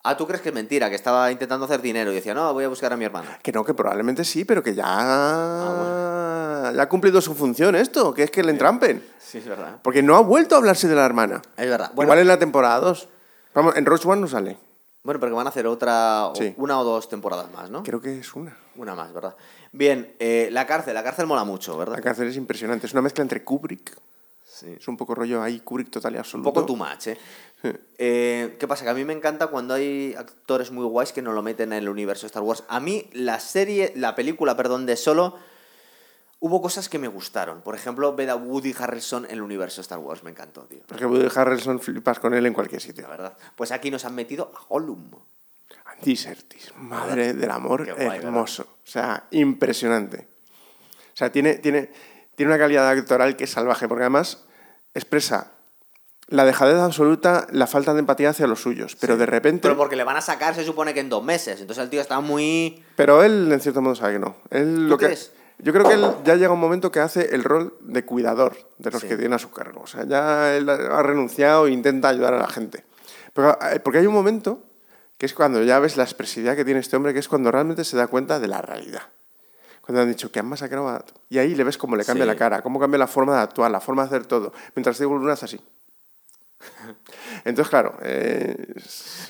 Ah, ¿tú crees que es mentira? Que estaba intentando hacer dinero y decía, no, voy a buscar a mi hermana. Que no, que probablemente sí, pero que ya, Ah, ya ha cumplido su función esto, que es que le entrampen. Sí, es verdad. Porque no ha vuelto a hablarse de la hermana. Es verdad. Bueno, Igual en la temporada 2. Vamos, en Rogue One no sale. bueno, pero que van a hacer otra, Sí. una o dos temporadas más, ¿no? Creo que es una. Una más, ¿verdad? Bien, eh, la cárcel, la cárcel mola mucho, ¿verdad? La cárcel es impresionante. Es una mezcla entre Kubrick. Sí. Es un poco rollo ahí, Kubrick total y Un absoluto. poco too much, ¿eh? Eh, ¿Qué pasa? Que a mí me encanta cuando hay actores muy guays que no lo meten en el universo de Star Wars. A mí la serie, la película, perdón, de Solo, hubo cosas que me gustaron. Por ejemplo, ver a Woody Harrelson en el universo Star Wars. Me encantó, tío. Porque Woody Harrelson flipas con él en cualquier sitio. La verdad. Pues aquí nos han metido a Gollum. Andy Serkis, madre del amor guay, ¿verdad? hermoso. O sea, impresionante. O sea, tiene, tiene, tiene una calidad actoral que es salvaje, porque además expresa la dejadez absoluta, la falta de empatía hacia los suyos. Pero de repente. Pero porque le van a sacar, se supone que en dos meses. Entonces el tío está muy... Pero él, en cierto modo, sabe que no. Él, lo que, crees? Yo creo que él ya llega un momento que hace el rol de cuidador de los Sí. que tiene a su cargo. O sea, ya él ha renunciado e intenta ayudar a la gente. Pero, eh, porque hay un momento que es cuando ya ves la expresividad que tiene este hombre, que es cuando realmente se da cuenta de la realidad. Cuando han dicho que han masacrado a... Y ahí le ves cómo le cambia Sí. la cara, cómo cambia la forma de actuar, la forma de hacer todo. Mientras Diego Luna hace así. Entonces, claro, eh,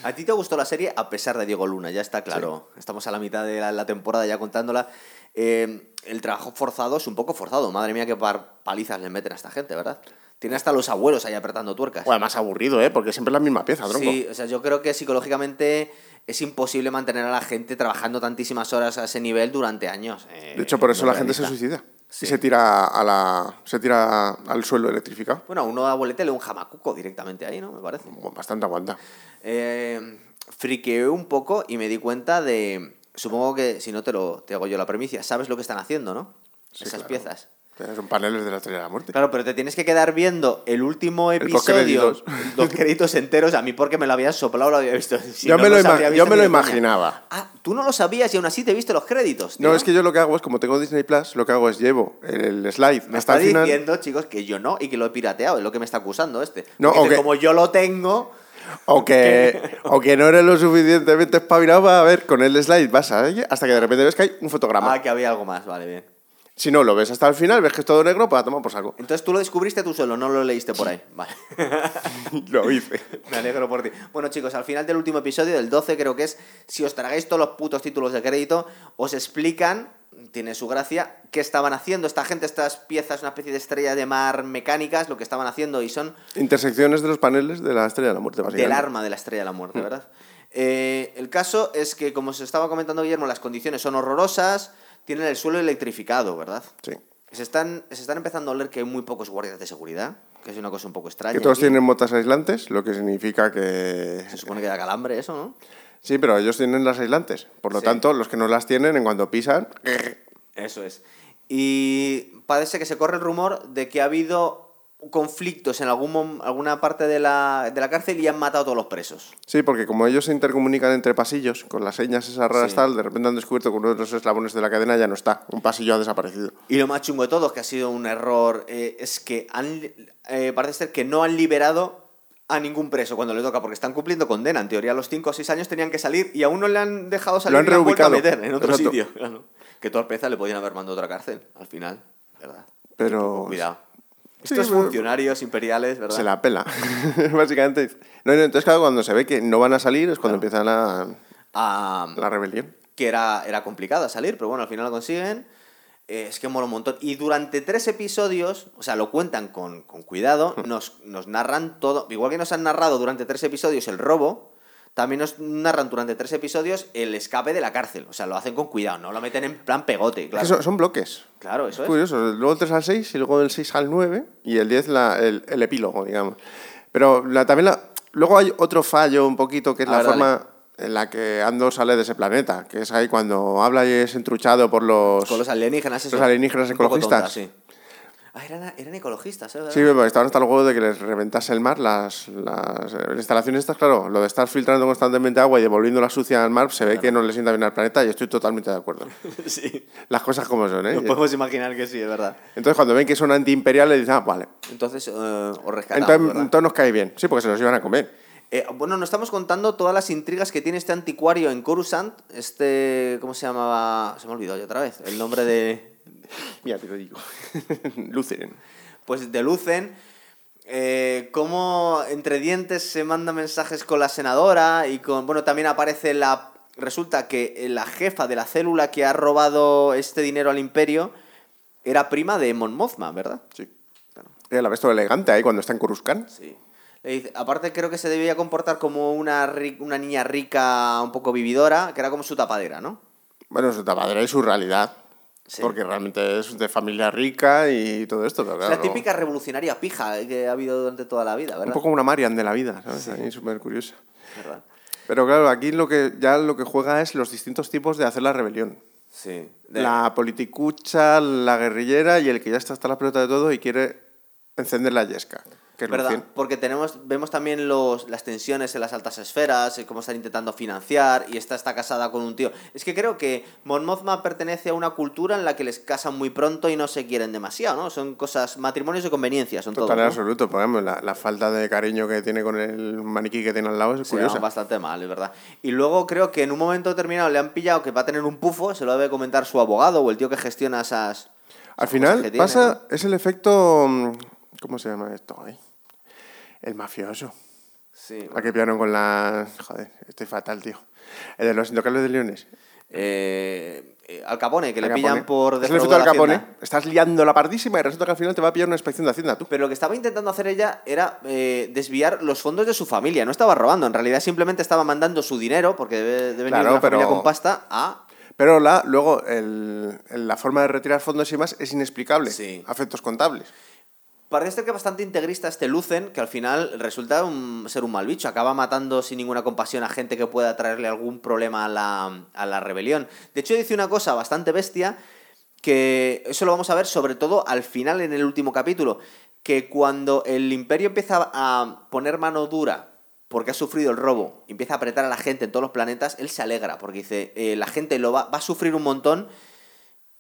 ¿A ti te gustó la serie a pesar de Diego Luna? Ya está claro. Estamos a la mitad de la, la temporada ya contándola. Eh, el trabajo forzado es un poco forzado. Madre mía, qué par- palizas le meten a esta gente, ¿verdad? Tiene hasta los abuelos ahí apretando tuercas. bueno, más aburrido, ¿eh? Porque siempre es la misma pieza, tronco. Sí, o sea, yo creo que psicológicamente es imposible mantener a la gente trabajando tantísimas horas a ese nivel durante años. eh, De hecho, por eso la gente se suicida. Sí. Y se tira, a la, se tira al suelo electrificado. Bueno, a uno abuelete le un jamacuco directamente ahí, ¿no? Me parece. Bastante aguanta. Eh, friqueé un poco y me di cuenta de. Supongo que si no te lo te hago yo la premicia, sabes lo que están haciendo, ¿no? Sí, Esas claro. piezas. Son paneles de la estrella de la muerte. Claro, pero te tienes que quedar viendo el último episodio, los créditos enteros. A mí porque me lo habían soplado, lo había visto. Si Yo no me lo habría yo visto me lo imaginaba. Ah, tú no lo sabías y aún así te viste los créditos. No, es que yo lo que hago es, como tengo Disney Plus, lo que hago es llevo el slide Me hasta está el final. diciendo, chicos, que yo no y que lo he pirateado. Es lo que me está acusando este. No, Porque o dice, que- como yo lo tengo. O que, o que no eres lo suficientemente espabilado para ver con el slide, vas a hasta que de repente ves que hay un fotograma. Ah, que había algo más, vale, bien. Si no, lo ves hasta el final, ves que es todo negro, para tomar por saco. Entonces tú lo descubriste tú solo, no lo leíste por ahí. Vale. lo hice. Me alegro por ti. Bueno, chicos, al final del último episodio, del 12, creo que es, si os tragáis todos los putos títulos de crédito, os explican, tiene su gracia, qué estaban haciendo esta gente, estas piezas, una especie de estrellas de mar mecánicas, lo que estaban haciendo y son Intersecciones de los paneles de la estrella de la muerte, básicamente. del arma de la estrella de la muerte, ¿verdad? Eh, el caso es que, como se estaba comentando Guillermo, las condiciones son horrorosas, tienen el suelo electrificado, ¿verdad? Sí. Se están, se están empezando a oler que hay muy pocos guardias de seguridad, que es una cosa un poco extraña. Que todos aquí. tienen motas aislantes, lo que significa que... Se supone que da calambre eso, ¿no? Sí, pero ellos tienen las aislantes. Por lo Sí. tanto, los que no las tienen, en cuanto pisan... Eso es. Y parece que se corre el rumor de que ha habido conflictos en algún alguna parte de la, de la cárcel y han matado a todos los presos. Sí, porque como ellos se intercomunican entre pasillos, con las señas esas raras Sí. tal, de repente han descubierto que uno de los eslabones de la cadena ya no está. Un pasillo ha desaparecido. Y lo más chungo de todo, que ha sido un error, eh, es que han, eh, parece ser que no han liberado a ningún preso cuando le toca, porque están cumpliendo condena. En teoría, a los 5 o 6 años tenían que salir y aún no le han dejado salir Lo han vuelto a reubicado. meter en otro Exacto. sitio. Claro. Que torpeza le podían haber mandado a otra cárcel, al final, ¿verdad? Pero... Cuidado. Sí, Estos pero- funcionarios imperiales, ¿verdad? Se la pela. Básicamente. No, no, entonces, claro, cuando se ve que no van a salir es cuando empieza la, Ah, la rebelión. que era, era complicada salir, pero bueno, al final lo consiguen. Eh, es que mola un montón. Y durante tres episodios, o sea, lo cuentan con, con cuidado, nos, nos narran todo. Igual que nos han narrado durante tres episodios el robo, también nos narran durante tres episodios el escape de la cárcel. O sea, lo hacen con cuidado, no lo meten en plan pegote, Es claro. son, son bloques. Claro, eso es. Curioso. Luego el 3 al 6 y luego del 6 al 9 y el 10 la, el, el epílogo, digamos. Pero la, también la, luego hay otro fallo un poquito que es A la ver, forma en la que Ando sale de ese planeta, que es ahí cuando habla y es entruchado por los, Con los alienígenas, los alienígenas ecologistas. tonta, sí. Ah, eran, eran ecologistas, ¿eh? Sí, pero estaban hasta el juego de que les reventase el mar. Las, las instalaciones estas, claro, lo de estar filtrando constantemente agua y devolviéndola sucia al mar, se ve que no le sienta bien al planeta y estoy totalmente de acuerdo. sí. Las cosas como son, ¿eh? Nos podemos imaginar que sí, es verdad. Entonces, cuando ven que son antiimperiales, dicen, ah, vale. Entonces, eh, os rescatamos, Entonces, nos cae bien. Sí, porque se los iban a comer. Eh, bueno, nos estamos contando todas las intrigas que tiene este anticuario en Coruscant. Este. ¿Cómo se llamaba? Se me ha olvidado ya otra vez. El nombre de. Mira, te lo digo. Luceren. Pues de Lucen. Eh, cómo entre dientes se manda mensajes con la senadora y con. Bueno, también aparece la. Resulta que la jefa de la célula que ha robado este dinero al imperio era prima de Mon Mothma, ¿verdad? Sí. Eh, la ves todo elegante ahí cuando está en Coruscant. Sí. Le dice- aparte creo que se debía comportar como una, una niña rica, un poco vividora, que era como su tapadera, ¿no? Bueno, su tapadera y su realidad. Sí. Porque realmente es de familia rica y todo esto. Pero claro, la típica revolucionaria pija que ha habido durante toda la vida, Un ¿verdad? poco una Marian de la vida, ¿sabes? Ahí súper curiosa. ¿Verdad? Pero claro, aquí lo que ya lo que juega es los distintos tipos de hacer la rebelión. Sí. De- La politicucha, la guerrillera y el que ya está hasta la pelota de todo y quiere encender la yesca. Que ¿Verdad? Lucien. Porque tenemos, vemos también los, las tensiones en las altas esferas, eh, cómo están intentando financiar, y esta está casada con un tío. Es que creo que Mon Mothma pertenece a una cultura en la que les casan muy pronto y no se quieren demasiado, ¿no? Son cosas, matrimonios de conveniencia, son Total todos. y ¿no? absoluto. Por ejemplo, la, la falta de cariño que tiene con el maniquí que tiene al lado es Se curiosa. bastante mal, es verdad. Y luego creo que en un momento determinado le han pillado que va a tener un pufo, se lo debe comentar su abogado o el tío que gestiona esas. Al final pasa, es el efecto... ¿Cómo se llama esto? Ay, El mafioso. Sí. La que pillaron con la... Joder, estoy fatal, tío. El de los intocables de leones. Eh, eh, Al Capone, que le Al pillan Capone. por Es el efecto defraudar del Capone. Hacienda. Estás liando la pardísima y resulta que al final te va a pillar una inspección de Hacienda tú. Pero lo que estaba intentando hacer ella era eh, desviar los fondos de su familia. No estaba robando, en realidad simplemente estaba mandando su dinero, porque debe, debe venir Claro, una familia pero- con pasta, a. Pero la, luego el- la forma de retirar fondos y más es inexplicable. Sí. A efectos contables. Parece ser que bastante integrista este Lucen, que al final resulta ser un mal bicho. Acaba matando sin ninguna compasión a gente que pueda traerle algún problema a la, a la rebelión. De hecho, dice una cosa bastante bestia, que eso lo vamos a ver sobre todo al final en el último capítulo, que cuando el imperio empieza a poner mano dura porque ha sufrido el robo, empieza a apretar a la gente en todos los planetas, él se alegra, porque dice, eh, la gente lo va, va a sufrir un montón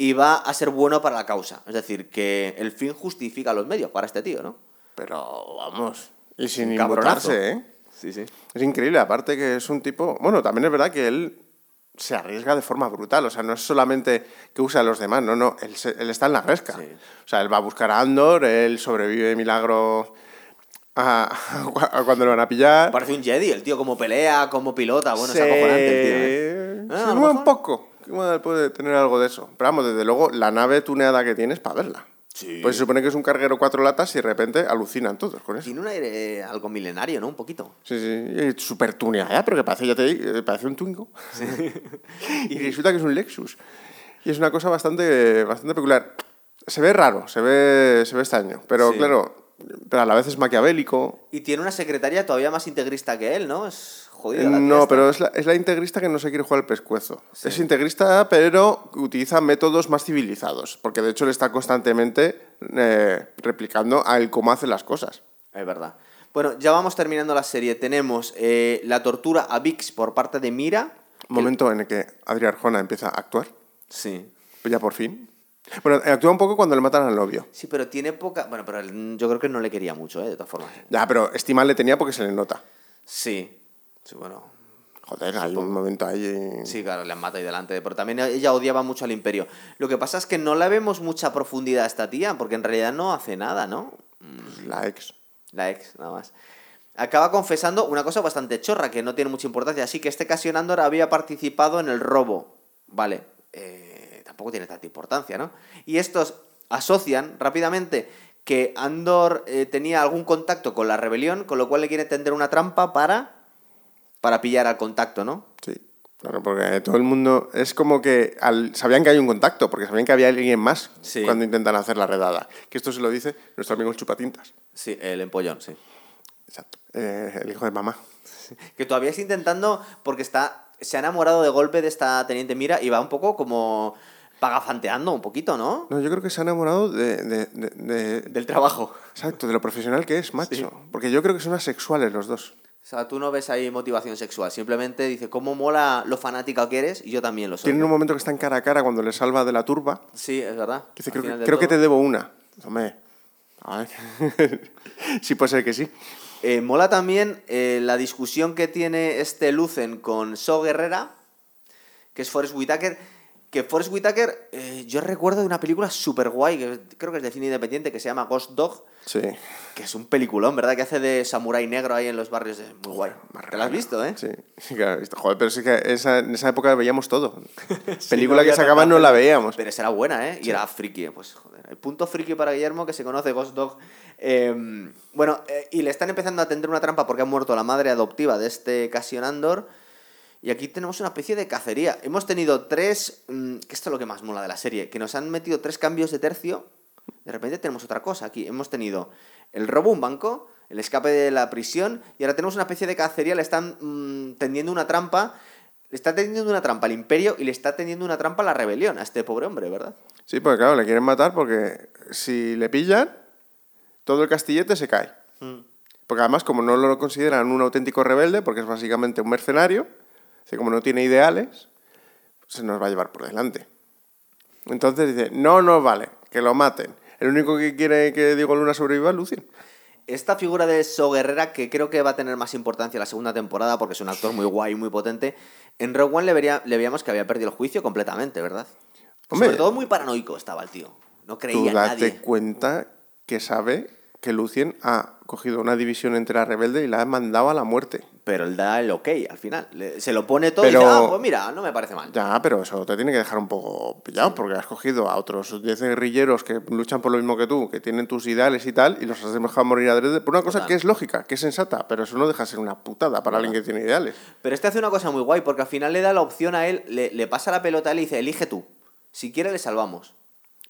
y va a ser bueno para la causa. Es decir, que el fin justifica los medios para este tío, ¿no? Pero vamos. Y sin inmutarse, ¿eh? Sí, sí. Es increíble, aparte que es un tipo... Bueno, también es verdad que él se arriesga de forma brutal, o sea, no es solamente que usa a los demás, no, no, él, se- él está en la gresca. Sí. O sea, él va a buscar a Andor, él sobrevive de milagro a, a cuando lo van a pillar. Parece un Jedi, el tío como pelea, como pilota, bueno, Sí, es acojonante el tío, ¿eh? Ah, sí, a lo un mejor- poco. Igual puede tener algo de eso. Pero vamos, desde luego, la nave tuneada que tiene es para verla. Sí. Pues se supone que es un carguero cuatro latas y de repente alucinan todos con eso. Tiene un aire eh, algo milenario, ¿no? Un poquito. Sí, sí, súper tuneada, pero que parece, ya te digo, eh, parece un Twingo. y resulta que es un Lexus. Y es una cosa bastante, bastante peculiar. Se ve raro, se ve, se ve extraño, pero Sí. claro, pero a la vez es maquiavélico. Y tiene una secretaria todavía más integrista que él, ¿no? Es jodida. la tía No, pero es la, es la integrista que no se quiere jugar al pescuezo. Es integrista, pero utiliza métodos más civilizados, porque de hecho le está constantemente eh, replicando a él cómo hace las cosas. Es verdad. Bueno, ya vamos terminando la serie. Tenemos eh, la tortura a Vix por parte de Mira. Momento en el que Adria Arjona empieza a actuar, Sí. pues ya por fin. Bueno, actúa un poco cuando le matan al novio. Sí, pero tiene poca. Bueno, pero yo creo que no le quería mucho, ¿eh? De todas formas. Ya, pero estima le tenía porque se le nota. Sí. Sí, bueno. Joder, hay un momento ahí. eh, Sí, claro, le han matado ahí delante. Pero también ella odiaba mucho al Imperio. Lo que pasa es que no la vemos mucha profundidad a esta tía, porque en realidad no hace nada, ¿no? La ex. La ex, nada más. Acaba confesando una cosa bastante chorra, que no tiene mucha importancia. Así que este Cassian Andor había participado en el robo. Vale, eh, tampoco tiene tanta importancia, ¿no? Y estos asocian rápidamente que Andor eh, tenía algún contacto con la rebelión, con lo cual le quiere tender una trampa para, para pillar al contacto, ¿no? Sí. Claro, porque todo el mundo. Es como que al- sabían que hay un contacto, porque sabían que había alguien más Sí. cuando intentan hacer la redada. Que esto se lo dice nuestro amigo el Chupatintas. Sí, el empollón, sí. Exacto. Eh, el hijo de mamá. Que todavía está intentando, porque está se ha enamorado de golpe de esta teniente Mira y va un poco como pagafanteando un poquito, ¿no? No, yo creo que se ha enamorado de, de- de- de- Del trabajo. Exacto, de lo profesional que es, macho. Porque yo creo que son asexuales los dos. O sea, tú no ves ahí motivación sexual, simplemente dice, ¿cómo mola lo fanática que eres? Y yo también lo soy. Tienen un momento que están cara a cara cuando le salva de la turba. Sí, es verdad. que Dice, creo, que, de creo que te debo una. Hombre. Ay. sí, puede ser que sí. Eh, mola también eh, la discusión que tiene este Lucen con So Guerrera, que es Forrest Whitaker. Que Forrest Whitaker, eh, yo recuerdo de una película súper guay, que creo que es de cine independiente, que se llama Ghost Dog, Sí. que es un peliculón, ¿verdad? Que hace de samurái negro ahí en los barrios. de- Muy guay. ¿Te lo has visto, eh? Sí, sí que lo he visto. Joder, pero sí que esa- en esa época veíamos todo. Sí, Película no que sacaban no la veíamos. Pero esa era buena, ¿eh? Y era friki. Pues joder, el punto friki para Guillermo que se conoce Ghost Dog. Eh, bueno, eh, y le están empezando a tender una trampa porque ha muerto la madre adoptiva de este Cassian Andor. Y aquí tenemos una especie de cacería. Hemos tenido tres. mm, que esto es lo que más mola de la serie. Que nos han metido tres cambios de tercio. De repente tenemos otra cosa aquí. Hemos tenido el robo a un banco, el escape de la prisión. Y ahora tenemos una especie de cacería. Le están mm, tendiendo una trampa. Le está tendiendo una trampa al imperio y le está tendiendo una trampa a la rebelión, a este pobre hombre, ¿verdad? Sí, porque claro, le quieren matar porque si le pillan, todo el castillete se cae. Porque además, como no lo consideran un auténtico rebelde, porque es básicamente un mercenario, así como no tiene ideales, se nos va a llevar por delante. Entonces dice, no, no vale, que lo maten. El único que quiere que Diego Luna sobreviva es Lucien. Esta figura de So Guerrera, que creo que va a tener más importancia en la segunda temporada porque es un actor muy guay, muy potente, en Rogue One le, vería- le veíamos que había perdido el juicio completamente, ¿verdad? Hombre. Sobre todo muy paranoico estaba el tío. No Tú creía en date nadie. cuenta que sabe que Lucien ha cogido una división entera rebelde y la ha mandado a la muerte. Pero él da el ok al final. Le- se lo pone todo Pero- y dice, ah, pues mira, no me parece mal. Ya, pero eso te tiene que dejar un poco pillado, porque has cogido a otros 10 guerrilleros que luchan por lo mismo que tú, que tienen tus ideales y tal, y los has dejado morir adrede por una cosa Total. que es lógica, que es sensata, pero eso no deja de ser una putada para alguien que tiene ideales. Pero este hace una cosa muy guay porque al final le da la opción a él, le, le pasa la pelota a él y dice, elige tú. Si quiere, le salvamos.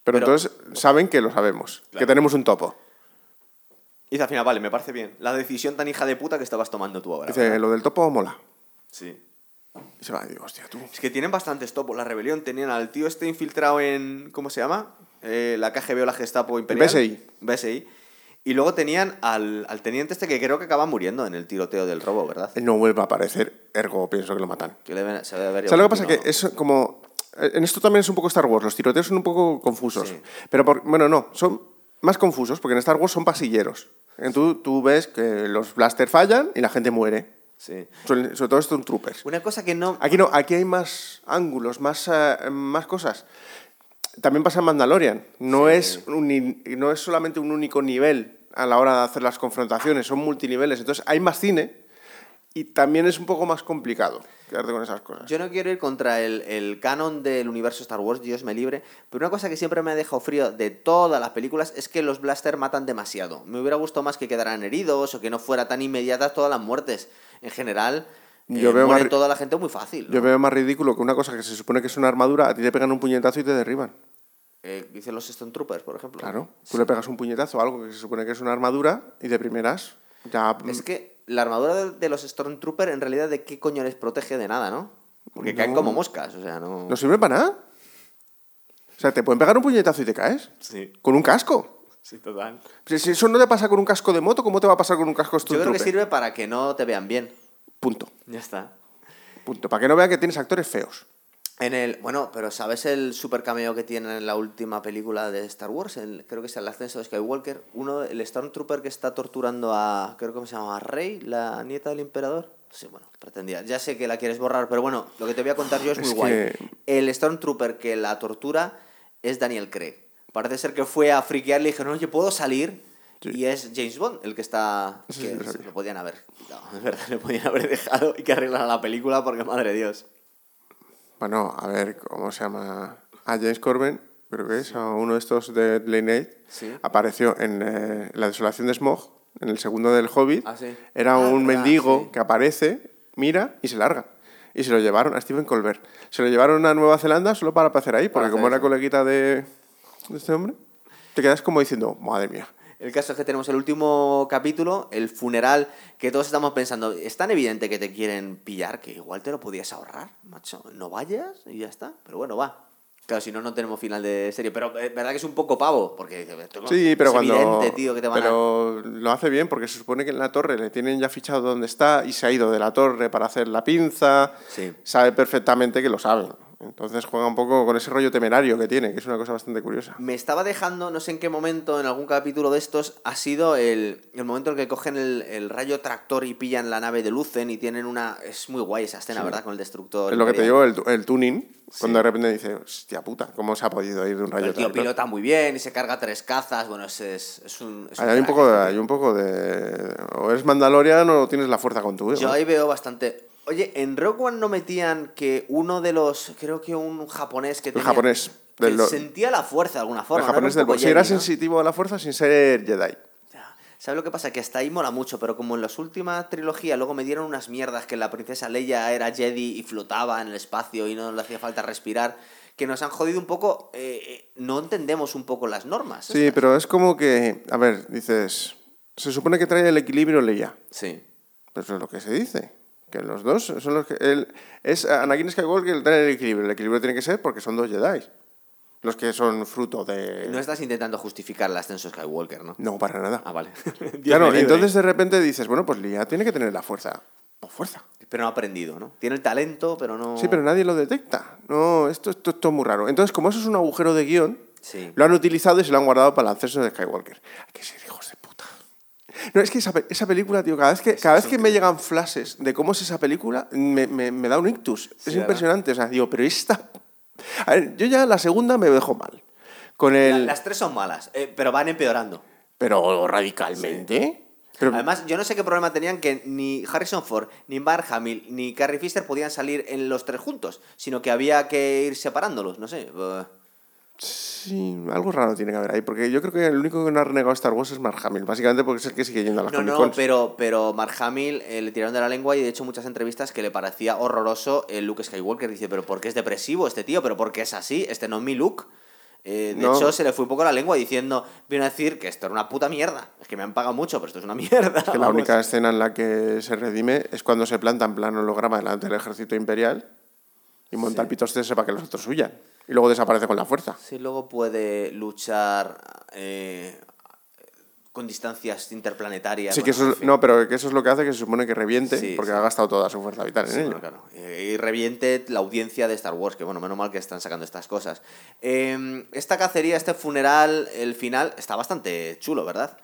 Pero, Pero- entonces saben que lo sabemos, que tenemos un topo. Y dice al final, vale, me parece bien. La decisión tan hija de puta que estabas tomando tú ahora. Dice, ¿verdad?". lo del topo mola. Sí. Y se va, y digo, hostia, tú. Es que tienen bastantes topos. La rebelión tenían al tío este infiltrado en. ¿Cómo se llama? Eh, la KGB o la Gestapo Imperial. BSI. BSI. Y luego tenían al, al teniente este que creo que acaba muriendo en el tiroteo del robo, ¿verdad? Él no vuelve a aparecer, ergo pienso que lo matan. Que le se debe haber ¿Sabes lo que pasa? Que es como... En esto también es un poco Star Wars, los tiroteos son un poco confusos. Sí. Pero, por- bueno, no, son más confusos porque en Star Wars son pasilleros. Tú, tú ves que los blaster fallan y la gente muere. Sí. Sobre, sobre todo estos troopers. Una cosa que no. Aquí no, aquí hay más ángulos, más, eh, más cosas. También pasa en Mandalorian. No, Sí. es un no es solamente un único nivel a la hora de hacer las confrontaciones, son multiniveles. Entonces hay más cine y también es un poco más complicado quedarte con esas cosas. Yo no quiero ir contra el, el canon del universo Star Wars, Dios me libre, pero una cosa que siempre me ha dejado frío de todas las películas es que los blaster matan demasiado. Me hubiera gustado más que quedaran heridos o que no fuera tan inmediatas todas las muertes. En general, eh, Yo veo muere más toda la gente muy fácil. ¿no? Yo veo más ridículo que una cosa que se supone que es una armadura, a ti te pegan un puñetazo y te derriban. Eh, dicen los Stone Troopers, por ejemplo. Claro. Tú le pegas un puñetazo a algo que se supone que es una armadura y de primeras ya... Es que la armadura de, de los Stormtroopers, en realidad, ¿de qué coño les protege de nada, no? Porque caen como moscas, o sea, no. no sirve para nada. O sea, te pueden pegar un puñetazo y te caes. Sí, Con un casco. sí, total. Si si eso no te pasa con un casco de moto, ¿cómo te va a pasar con un casco Yo creo que Stormtrooper? sirve para que no te vean bien. Punto. Ya está. Punto. Para que no vean que tienes actores feos. En el, bueno, pero ¿sabes el super cameo que tiene en la última película de Star Wars? El- creo que es el ascenso de Skywalker. Uno, el Stormtrooper que está torturando a, creo que se llama Rey, la nieta del emperador. Sí, bueno, pretendía. Ya sé que la quieres borrar, pero bueno, lo que te voy a contar yo es muy Es guay. que- El Stormtrooper que la tortura es Daniel Craig. Parece ser que fue a friquear y le dijeron, oye, ¿puedo salir? Sí. Y es James Bond el que está... Sí que lo lo podían haber quitado, de verdad, le podían haber dejado y que arreglaran la película porque, madre de Dios. Bueno, a ver, ¿cómo se llama? A James Corbin, creo que es, a uno de estos de Lineage, Sí. apareció en eh, La desolación de Smog, en el segundo del Hobbit. Ah, sí. Era Ah, un verdad, mendigo que aparece, mira y se larga. Y se lo llevaron a Stephen Colbert. Se lo llevaron a Nueva Zelanda solo para aparecer ahí, porque como era coleguita de, de este hombre, te quedas como diciendo, madre mía. El caso es que tenemos el último capítulo, el funeral, que todos estamos pensando, es tan evidente que te quieren pillar que igual te lo podías ahorrar, macho. No vayas y ya está. Pero bueno, va. Claro, si no, no tenemos final de serie. Pero es verdad que es un poco pavo, porque Sí, pero es cuando. evidente, tío, que te van a... pero lo hace bien porque se supone que en la torre le tienen ya fichado dónde está y se ha ido de la torre para hacer la pinza. Sí. Sabe perfectamente que lo saben. Entonces juega un poco con ese rollo temerario que tiene, que es una cosa bastante curiosa. Me estaba dejando, no sé en qué momento, en algún capítulo de estos, ha sido el, el momento en el que cogen el, el rayo tractor y pillan la nave de Lucen y tienen una... Es muy guay esa escena, ¿verdad? Con el destructor. Es lo que te digo, el, el tuning, cuando de repente dice, hostia puta, ¿cómo se ha podido ir de un rayo el tío tractor?". pilota muy bien y se carga tres cazas. Bueno, es, es, es un... es un Hay un, poco de, este hay un poco de... O eres Mandalorian o tienes la fuerza con tu Yo ahí veo bastante... Oye, en Rock One no metían que uno de los... Creo que un japonés que tenía... japonés, que del lo- sentía la fuerza de alguna El forma. Era japonés del Si era sensitivo a la fuerza sin ser Jedi. ¿Sabes lo que pasa? Que hasta ahí mola mucho, pero como en las últimas trilogías luego me dieron unas mierdas que la princesa Leia era Jedi y flotaba en el espacio y no le hacía falta respirar, que nos han jodido un poco, eh, eh, no entendemos un poco las normas. Sí, estas. pero es como que, a ver, dices, se supone que trae el equilibrio Leia. Sí. Pero eso es lo que se dice. Que los dos son los que... Él, es Anakin Skywalker el trae el equilibrio. El equilibrio tiene que ser porque son dos Jedi. Los que son fruto de... No estás intentando justificar el ascenso Skywalker, ¿no? No, para nada. Ah, vale. Claro, entonces de repente dices, bueno, pues Leia tiene que tener la fuerza. O fuerza. Pero no ha aprendido, ¿no? Tiene el talento, pero no... Sí, pero nadie lo detecta. No, esto, esto, esto es muy raro. Entonces, como eso es un agujero de guion, Sí. lo han utilizado y se lo han guardado para el ascenso de Skywalker. Hay que ser. No, es que esa, pe- esa película, tío, cada vez que, cada vez que me llegan flashes de cómo es esa película, me, me- me da un ictus. es ¿verdad? impresionante. O sea, digo, pero esta... A ver, yo ya la segunda me dejo mal. Con el... Las tres son malas, eh, pero van empeorando. Pero radicalmente. Pero, Además, yo no sé qué problema tenían que ni Harrison Ford, ni Mark Hamill, ni Carrie Fisher podían salir en los tres juntos, sino que había que ir separándolos, no sé. eh, sí, algo raro tiene que haber ahí. Porque yo creo que el único que no ha renegado Star Wars es Mark Hamill. Básicamente porque es el que sigue yendo a las No, Comic no, pero, pero Mark Hamill eh, le tiraron de la lengua y de hecho muchas entrevistas que le parecía horroroso el Luke Skywalker. Dice, pero ¿por qué es depresivo este tío? ¿Pero por qué es así? Este no es mi look. Eh, de No. hecho, se le fue un poco la lengua diciendo, vino a decir que esto era una puta mierda. Es que me han pagado mucho, pero esto es una mierda. Que la única escena en la que se redime es cuando se planta en plan holograma delante del ejército imperial y monta el pitostese para que los otros huyan. Y luego desaparece con la fuerza. Sí, luego puede luchar eh, con distancias interplanetarias. Sí, que eso no, pero que eso es lo que hace que se supone que reviente Sí, porque sí. ha gastado toda su fuerza vital en Sí, ello. bueno, claro. Y reviente la audiencia de Star Wars, que bueno, menos mal que están sacando estas cosas. Eh, esta cacería, este funeral, el final, está bastante chulo, ¿verdad?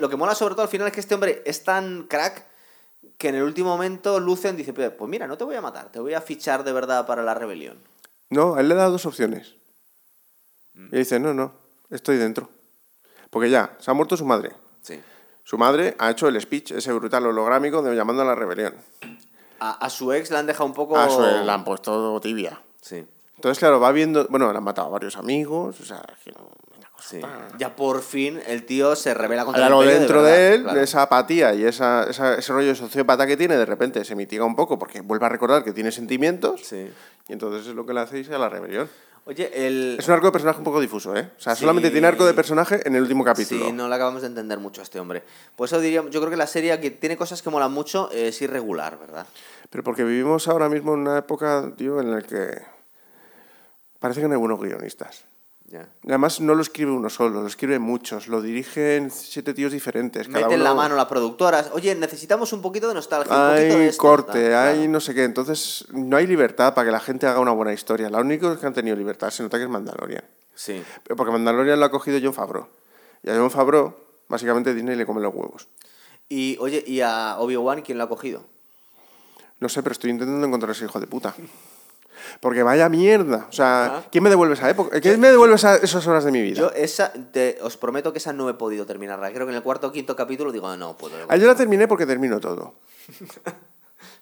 Lo que mola sobre todo al final es que este hombre es tan crack que en el último momento Lucen dice, pues mira, no te voy a matar, te voy a fichar de verdad para la rebelión. No, él le da dos opciones. Mm. Y dice, no, no, estoy dentro. Porque ya, se ha muerto su madre. Sí. Su madre ha hecho el speech, ese brutal holográmico de llamando a la rebelión. A, a su ex le han dejado un poco... A su la han puesto tibia. Sí. Entonces, claro, va viendo. Bueno, le han matado a varios amigos. O sea, que no. Sí. Ya por fin el tío se revela contra Hay el imperio dentro de, verdad, él, claro. esa apatía y esa, esa- ese rollo sociópata que tiene, de repente se mitiga un poco porque vuelve a recordar que tiene sentimientos. Sí. Y entonces es lo que le hace irse a la rebelión. Oye, el... Es un arco de personaje un poco difuso, ¿eh? O sea, Sí. solamente tiene arco de personaje en el último capítulo. Sí, no le acabamos de entender mucho a este hombre. Por eso diría, yo creo que la serie que tiene cosas que molan mucho es irregular, ¿verdad? Pero porque vivimos ahora mismo en una época, tío, en la que parece que no hay buenos guionistas. Ya. Y Además, no lo escribe uno solo, lo escriben muchos, lo dirigen siete tíos diferentes. cada Meten la mano las productoras. Oye, necesitamos un poquito de nostalgia, un poquito de Hay esto, corte, tal, hay claro. no sé qué. Entonces, no hay libertad para que la gente haga una buena historia. La única que han tenido libertad se nota que es Mandalorian. Sí. Pero Porque Mandalorian lo ha cogido John Favreau. Y a John Favreau, básicamente Disney le come los huevos. Y, oye, ¿y a Obi-Wan quién lo ha cogido? No sé, pero estoy intentando encontrar ese hijo de puta. Porque vaya mierda. O sea, Ajá. ¿quién me devuelve esa época? ¿Quién me devuelve esa- esas horas de mi vida? Yo esa, te- os prometo que esa no he podido terminarla. Creo que en el cuarto o quinto capítulo digo, no puedo. Ah, yo la terminé porque termino todo.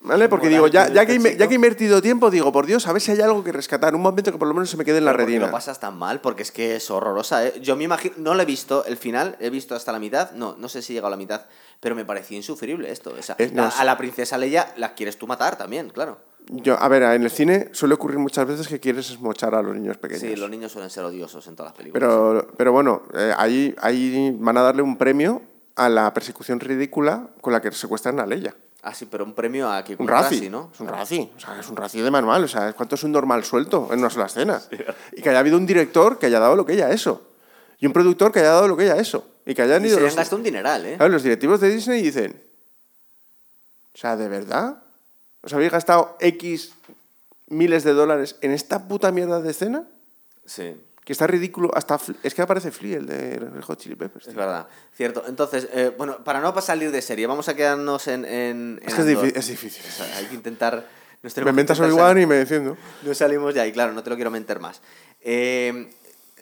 ¿Vale? Porque Moral digo, ya, ya, que, ya que he invertido tiempo, digo, por Dios, a ver si hay algo que rescatar. Un momento que por lo menos se me quede en la Pero ¿por qué retina. lo pasas tan mal? Porque es que es horrorosa, ¿eh? Yo me imagino, no lo he visto el final, he visto hasta la mitad, no, no sé si he llegado a la mitad, pero me parecía insufrible esto. O sea, Eh, no, sí. a la princesa Leia la quieres tú matar también, claro. Yo, a ver, en el cine suele ocurrir muchas veces que quieres esmochar a los niños pequeños. Sí, los niños suelen ser odiosos en todas las películas. pero, pero bueno, eh, ahí, ahí van a darle un premio a la persecución ridícula con la que secuestran a Leia. Ah, sí, pero un premio a que Un Razi, ¿no? Es un Razi, o sea, es un Razi de manual, o sea, ¿cuánto es un normal suelto en una sola escena? y que haya habido un director que haya dado lo que ella eso. Y un productor que haya dado lo que ella eso. Y que hayan Y ido se los, han gastado un dineral, ¿eh? Claro, los directivos de Disney dicen, o sea, ¿de verdad? ¿Os habéis gastado X miles de dólares en esta puta mierda de escena? Sí, Que está ridículo, hasta es que aparece Flea, el de Red Hot Chili Peppers. es verdad. Cierto. Entonces, eh, bueno, para no salir de serie, vamos a quedarnos en. en, en Es que es, difícil. O sea, hay que intentar. Me inventas Obi-Wan y me defiendo. No salimos ya, y claro, no te lo quiero mentir más. Eh,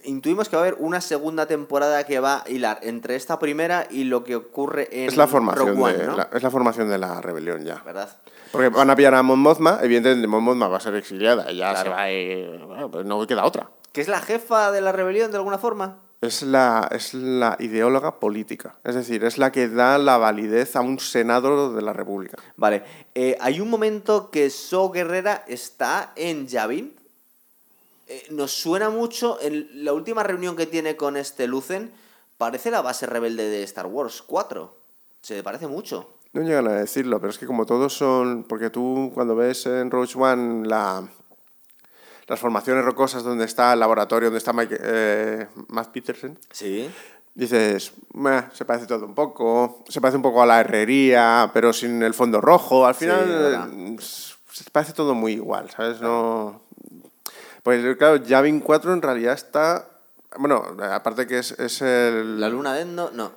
intuimos que va a haber una segunda temporada que va a hilar entre esta primera y lo que ocurre en Es la formación Rogue One, de ¿no? la, es la formación de la rebelión ya. ¿Verdad? Porque van a pillar a Mon Mothma, evidentemente Mon Mothma va a ser exiliada, ya Claro. se va ir- bueno, pues no queda otra. ¿Que es la jefa de la rebelión de alguna forma? Es la, es la ideóloga política, es decir, es la que da la validez a un senado de la República. Vale. eh, hay un momento que So Guerrera está en Yavin. Eh, nos suena mucho. En la última reunión que tiene con este Lucen, parece la base rebelde de Star Wars 4. Se parece mucho. No llegan a decirlo, pero es que como todos son. Porque tú, cuando ves en Rogue One la, las formaciones rocosas donde está el laboratorio, donde está Mike, eh, Matt Peterson, Sí. dices, "Meh, se parece todo un poco. Se parece un poco a la herrería, pero sin el fondo rojo. Al final, se parece todo muy igual, ¿sabes? No. Pues claro, Yavin 4 en realidad está. Bueno, aparte que es, es el. La luna de Endo. No.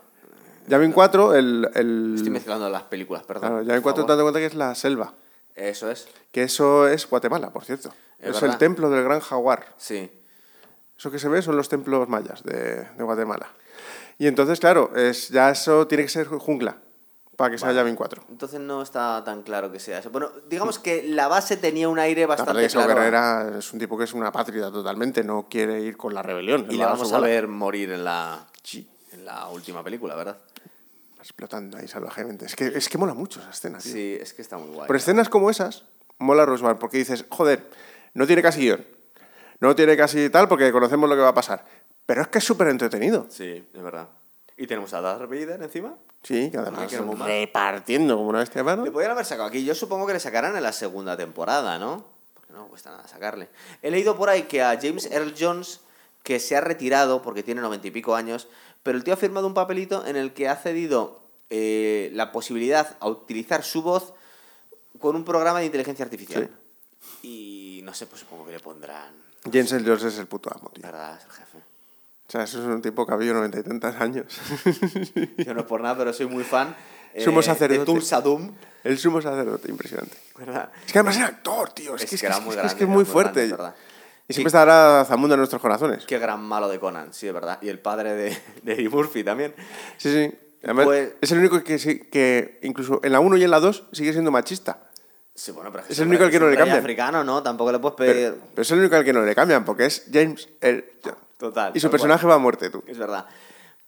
Yavin 4, el. el Estoy mezclando las películas, perdón. claro, Yavin por 4 favor. dando cuenta que es la selva. Eso es. Que eso es Guatemala, por cierto. Es Es, el templo del gran jaguar. Sí. Eso que se ve son los templos mayas de, de Guatemala. Y entonces, claro, es, ya eso tiene que ser jungla para que sea Vale. Yavin 4. Entonces no está tan claro que sea eso. Bueno, digamos que la base tenía un aire bastante claro. Guerrera es un tipo que es una pátrida totalmente, no quiere ir con la rebelión. Y le va vamos a ver morir en la, Sí, en la última película, ¿verdad? Explotando ahí salvajemente. Es que, es que mola mucho esa escena, tío. Sí, es que está muy guay. Por escenas como esas, mola Roswell, porque dices, joder, no tiene casi guion. No tiene casi tal, porque conocemos lo que va a pasar. Pero es que es súper entretenido. Sí, es verdad. ¿Y tenemos a Darth Vader encima? Sí, que además más. repartiendo como una bestia mano. Le podrían haber sacado aquí. Yo supongo que le sacarán en la segunda temporada, ¿no? Porque no cuesta nada sacarle. He leído por ahí que a James Earl Jones, que se ha retirado porque tiene noventa y pico años, pero el tío ha firmado un papelito en el que ha cedido eh, la posibilidad a utilizar su voz con un programa de inteligencia artificial. Y no sé, pues supongo que le pondrán. James Earl Jones es el puto amo, tío. ¿Verdad? Es el jefe. O sea, eso es un tipo que ha vivido noventa y tantos años. Yo no es por nada, pero soy muy fan. eh, Sumo sacerdote. De Tulsa Doom, el sumo sacerdote, impresionante. ¿verdad? Es que además era actor, tío. Es, Es que, que era muy es, grande, que es muy fuerte. grande, es. Y siempre estará Zamunda en nuestros corazones. Qué gran malo de Conan, sí, es verdad. Y el padre de, de Eddie Murphy también. Sí, sí. Además, Pues- es el único que, que incluso en la 1 y en la 2 sigue siendo machista. Sí, bueno, pero Es el único al que no le cambian. africano, ¿no? Tampoco le puedes pedir... pero es el único al que no le cambian, porque es James Jones. Total. Y su personaje va a muerte, tú. Es verdad.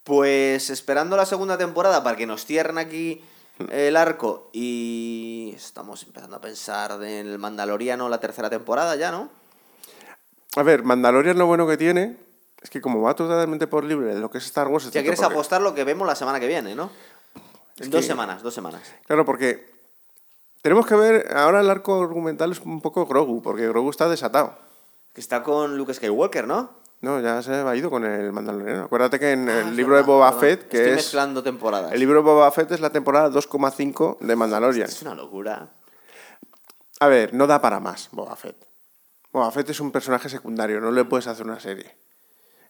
Pues esperando la segunda temporada para que nos cierren aquí el arco y estamos empezando a pensar en el Mandaloriano la tercera temporada ya, ¿no? A ver, Mandalorian lo bueno que tiene es que como va totalmente por libre de lo que es Star Wars... Ya quieres porque- apostar lo que vemos la semana que viene, ¿no? Es dos que- semanas, dos semanas. Claro, porque tenemos que ver, ahora el arco argumental es un poco Grogu, porque Grogu está desatado. Que está con Luke Skywalker, ¿no? No, ya se ha ido con el Mandaloriano. Acuérdate que en Ah, el libro de Boba. Fett, que Estoy es... mezclando temporadas. El libro de Boba Fett es la temporada 2,5 de Mandalorian. Es una locura. A ver, no da para más Boba Fett. Boba Fett es un personaje secundario, no le puedes hacer una serie.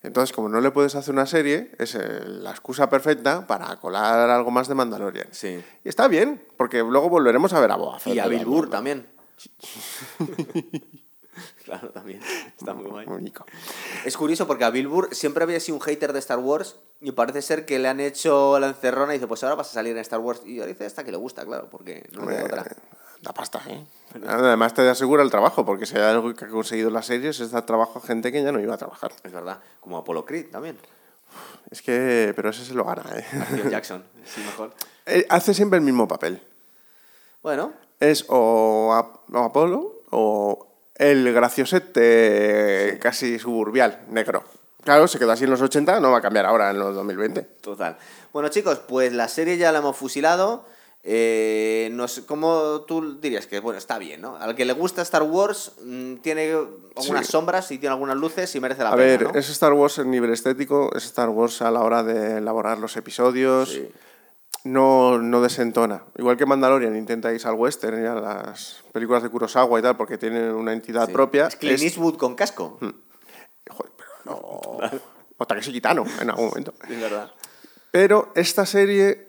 Entonces, como no le puedes hacer una serie, es eh, la excusa perfecta para colar algo más de Mandalorian. Sí. Y está bien, porque luego volveremos a ver a Boba Fett. Y a Bill Burr también. claro, también. Está muy guay. Único. Es curioso porque a Bill Burr siempre había sido un hater de Star Wars y parece ser que le han hecho la encerrona y dice, pues ahora vas a salir en Star Wars. Y ahora dice hasta que le gusta, claro, porque no le otra. Da pasta, ¿eh? Además te asegura el trabajo, porque si hay algo que ha conseguido las series es dar trabajo a gente que ya no iba a trabajar. Es verdad. Como Apollo Creed también. Es que, pero ese se lo gana, ¿eh? Jackson, sí, mejor. Eh, Hace siempre el mismo papel. Bueno, Es o, Ap- o Apolo o el graciosete casi suburbial, negro. Claro, se quedó así en los 80, no va a cambiar ahora en los 2020. total. Bueno, chicos, pues la serie ya la hemos fusilado. Eh, no sé, ¿Cómo tú dirías que, bueno, está bien, ¿no? Al que le gusta Star Wars, mm, tiene algunas Sí. sombras y tiene algunas luces y merece la A pena, ver, ¿no? es Star Wars en nivel estético, es Star Wars a la hora de elaborar los episodios. Sí. No, no desentona. Igual que Mandalorian intenta irse al western y a las películas de Kurosawa y tal, porque tienen una entidad Sí. propia. Es Clint es- Eastwood con casco. Joder, pero no. O Takeshi Kitano en algún momento. Es verdad. Pero esta serie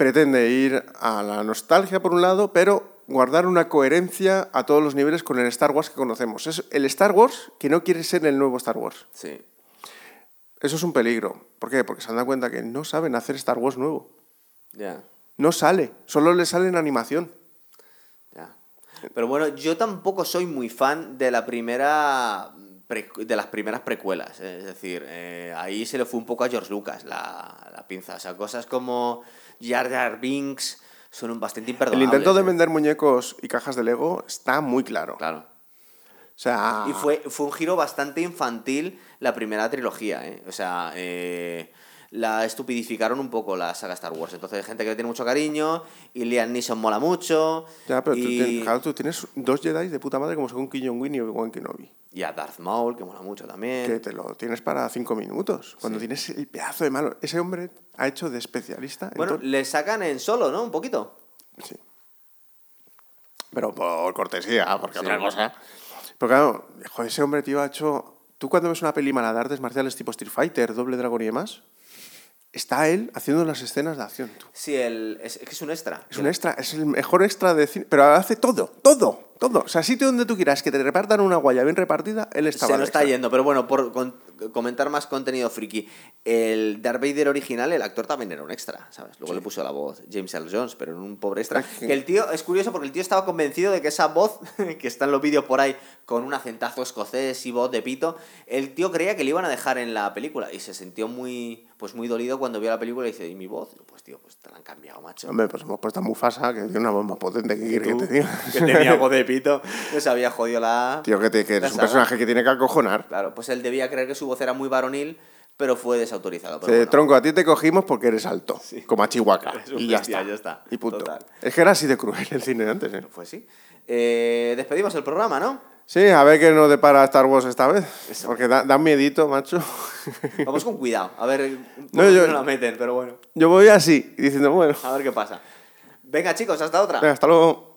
pretende ir a la nostalgia por un lado, pero guardar una coherencia a todos los niveles con el Star Wars que conocemos. Es el Star Wars que no quiere ser el nuevo Star Wars. Sí. Eso es un peligro. ¿Por qué? Porque se han dado cuenta que no saben hacer Star Wars nuevo. Ya. No sale, solo le sale en animación. Ya. Pero bueno, yo tampoco soy muy fan de la primera de las primeras precuelas. eh, Es decir, eh, ahí se le fue un poco a George Lucas la, la pinza. O sea, cosas como Jar Jar Binks son un bastante El imperdonables. intento de vender muñecos y cajas de Lego está muy claro. Claro. O sea, Y fue, fue un giro bastante infantil la primera trilogía, ¿eh? O sea, eh, la estupidificaron un poco la saga Star Wars. Entonces hay gente que le tiene mucho cariño y Liam Neeson mola mucho. ya, pero tú, tienes, claro, tú tienes dos Jedi de puta madre como son Kim Jong-un y Obi-Wan Kenobi. y a Darth Maul, que mola mucho también. Que te lo tienes para cinco minutos. Cuando tienes el pedazo de malo. Ese hombre ha hecho de especialista en Bueno, todo- le sacan en solo, ¿no? Un poquito. Sí. Pero por cortesía, porque Sí. otra cosa. Pero claro, joder, ese hombre, tío, ha hecho. Tú cuando ves una peli mala de artes marciales tipo Street Fighter, Doble Dragón y demás, está él haciendo las escenas de acción. tú. Sí, el, es, es que es un extra. Es un extra, es el mejor extra de cine. Pero hace todo, todo, todo. O sea, sitio donde tú quieras que te repartan una guaya bien repartida, él estaba Se nos está extra. yendo, pero bueno, por con- comentar más contenido friki. El Darth Vader original, el actor también era un extra, ¿sabes? Luego le puso la voz James Earl Jones, pero en un pobre extra. Que- Que el tío, es curioso porque el tío estaba convencido de que esa voz, que está en los vídeos por ahí, con un acentazo escocés y voz de pito, el tío creía que le iban a dejar en la película y se sintió muy, pues muy dolido cuando vio la película y dice, ¿y mi voz? Pues tío, pues te la han cambiado, macho. Hombre, pues hemos puesto a Mufasa, que tiene una voz más potente que que Tú, te diga. que tenía voz de pito, no se había jodido la... Tío, que, te, que un saga. personaje que tiene que acojonar. Claro, pues él debía creer que su voz era muy varonil, pero fue desautorizado. Pero Dice, bueno. Tronco, a ti te cogimos porque eres alto, como a Chihuahua. Y ya está. ya está. Y punto. Total. Es que era así de cruel el cine antes, ¿eh? Pues sí. Eh, despedimos el programa, ¿no? Sí, a ver qué nos depara Star Wars esta vez. Porque da, da miedito, macho. Vamos con cuidado. A ver, No, no, yo- la meten, pero bueno. Yo voy así, diciendo, bueno, A ver qué pasa. Venga, chicos, hasta otra. venga, hasta luego.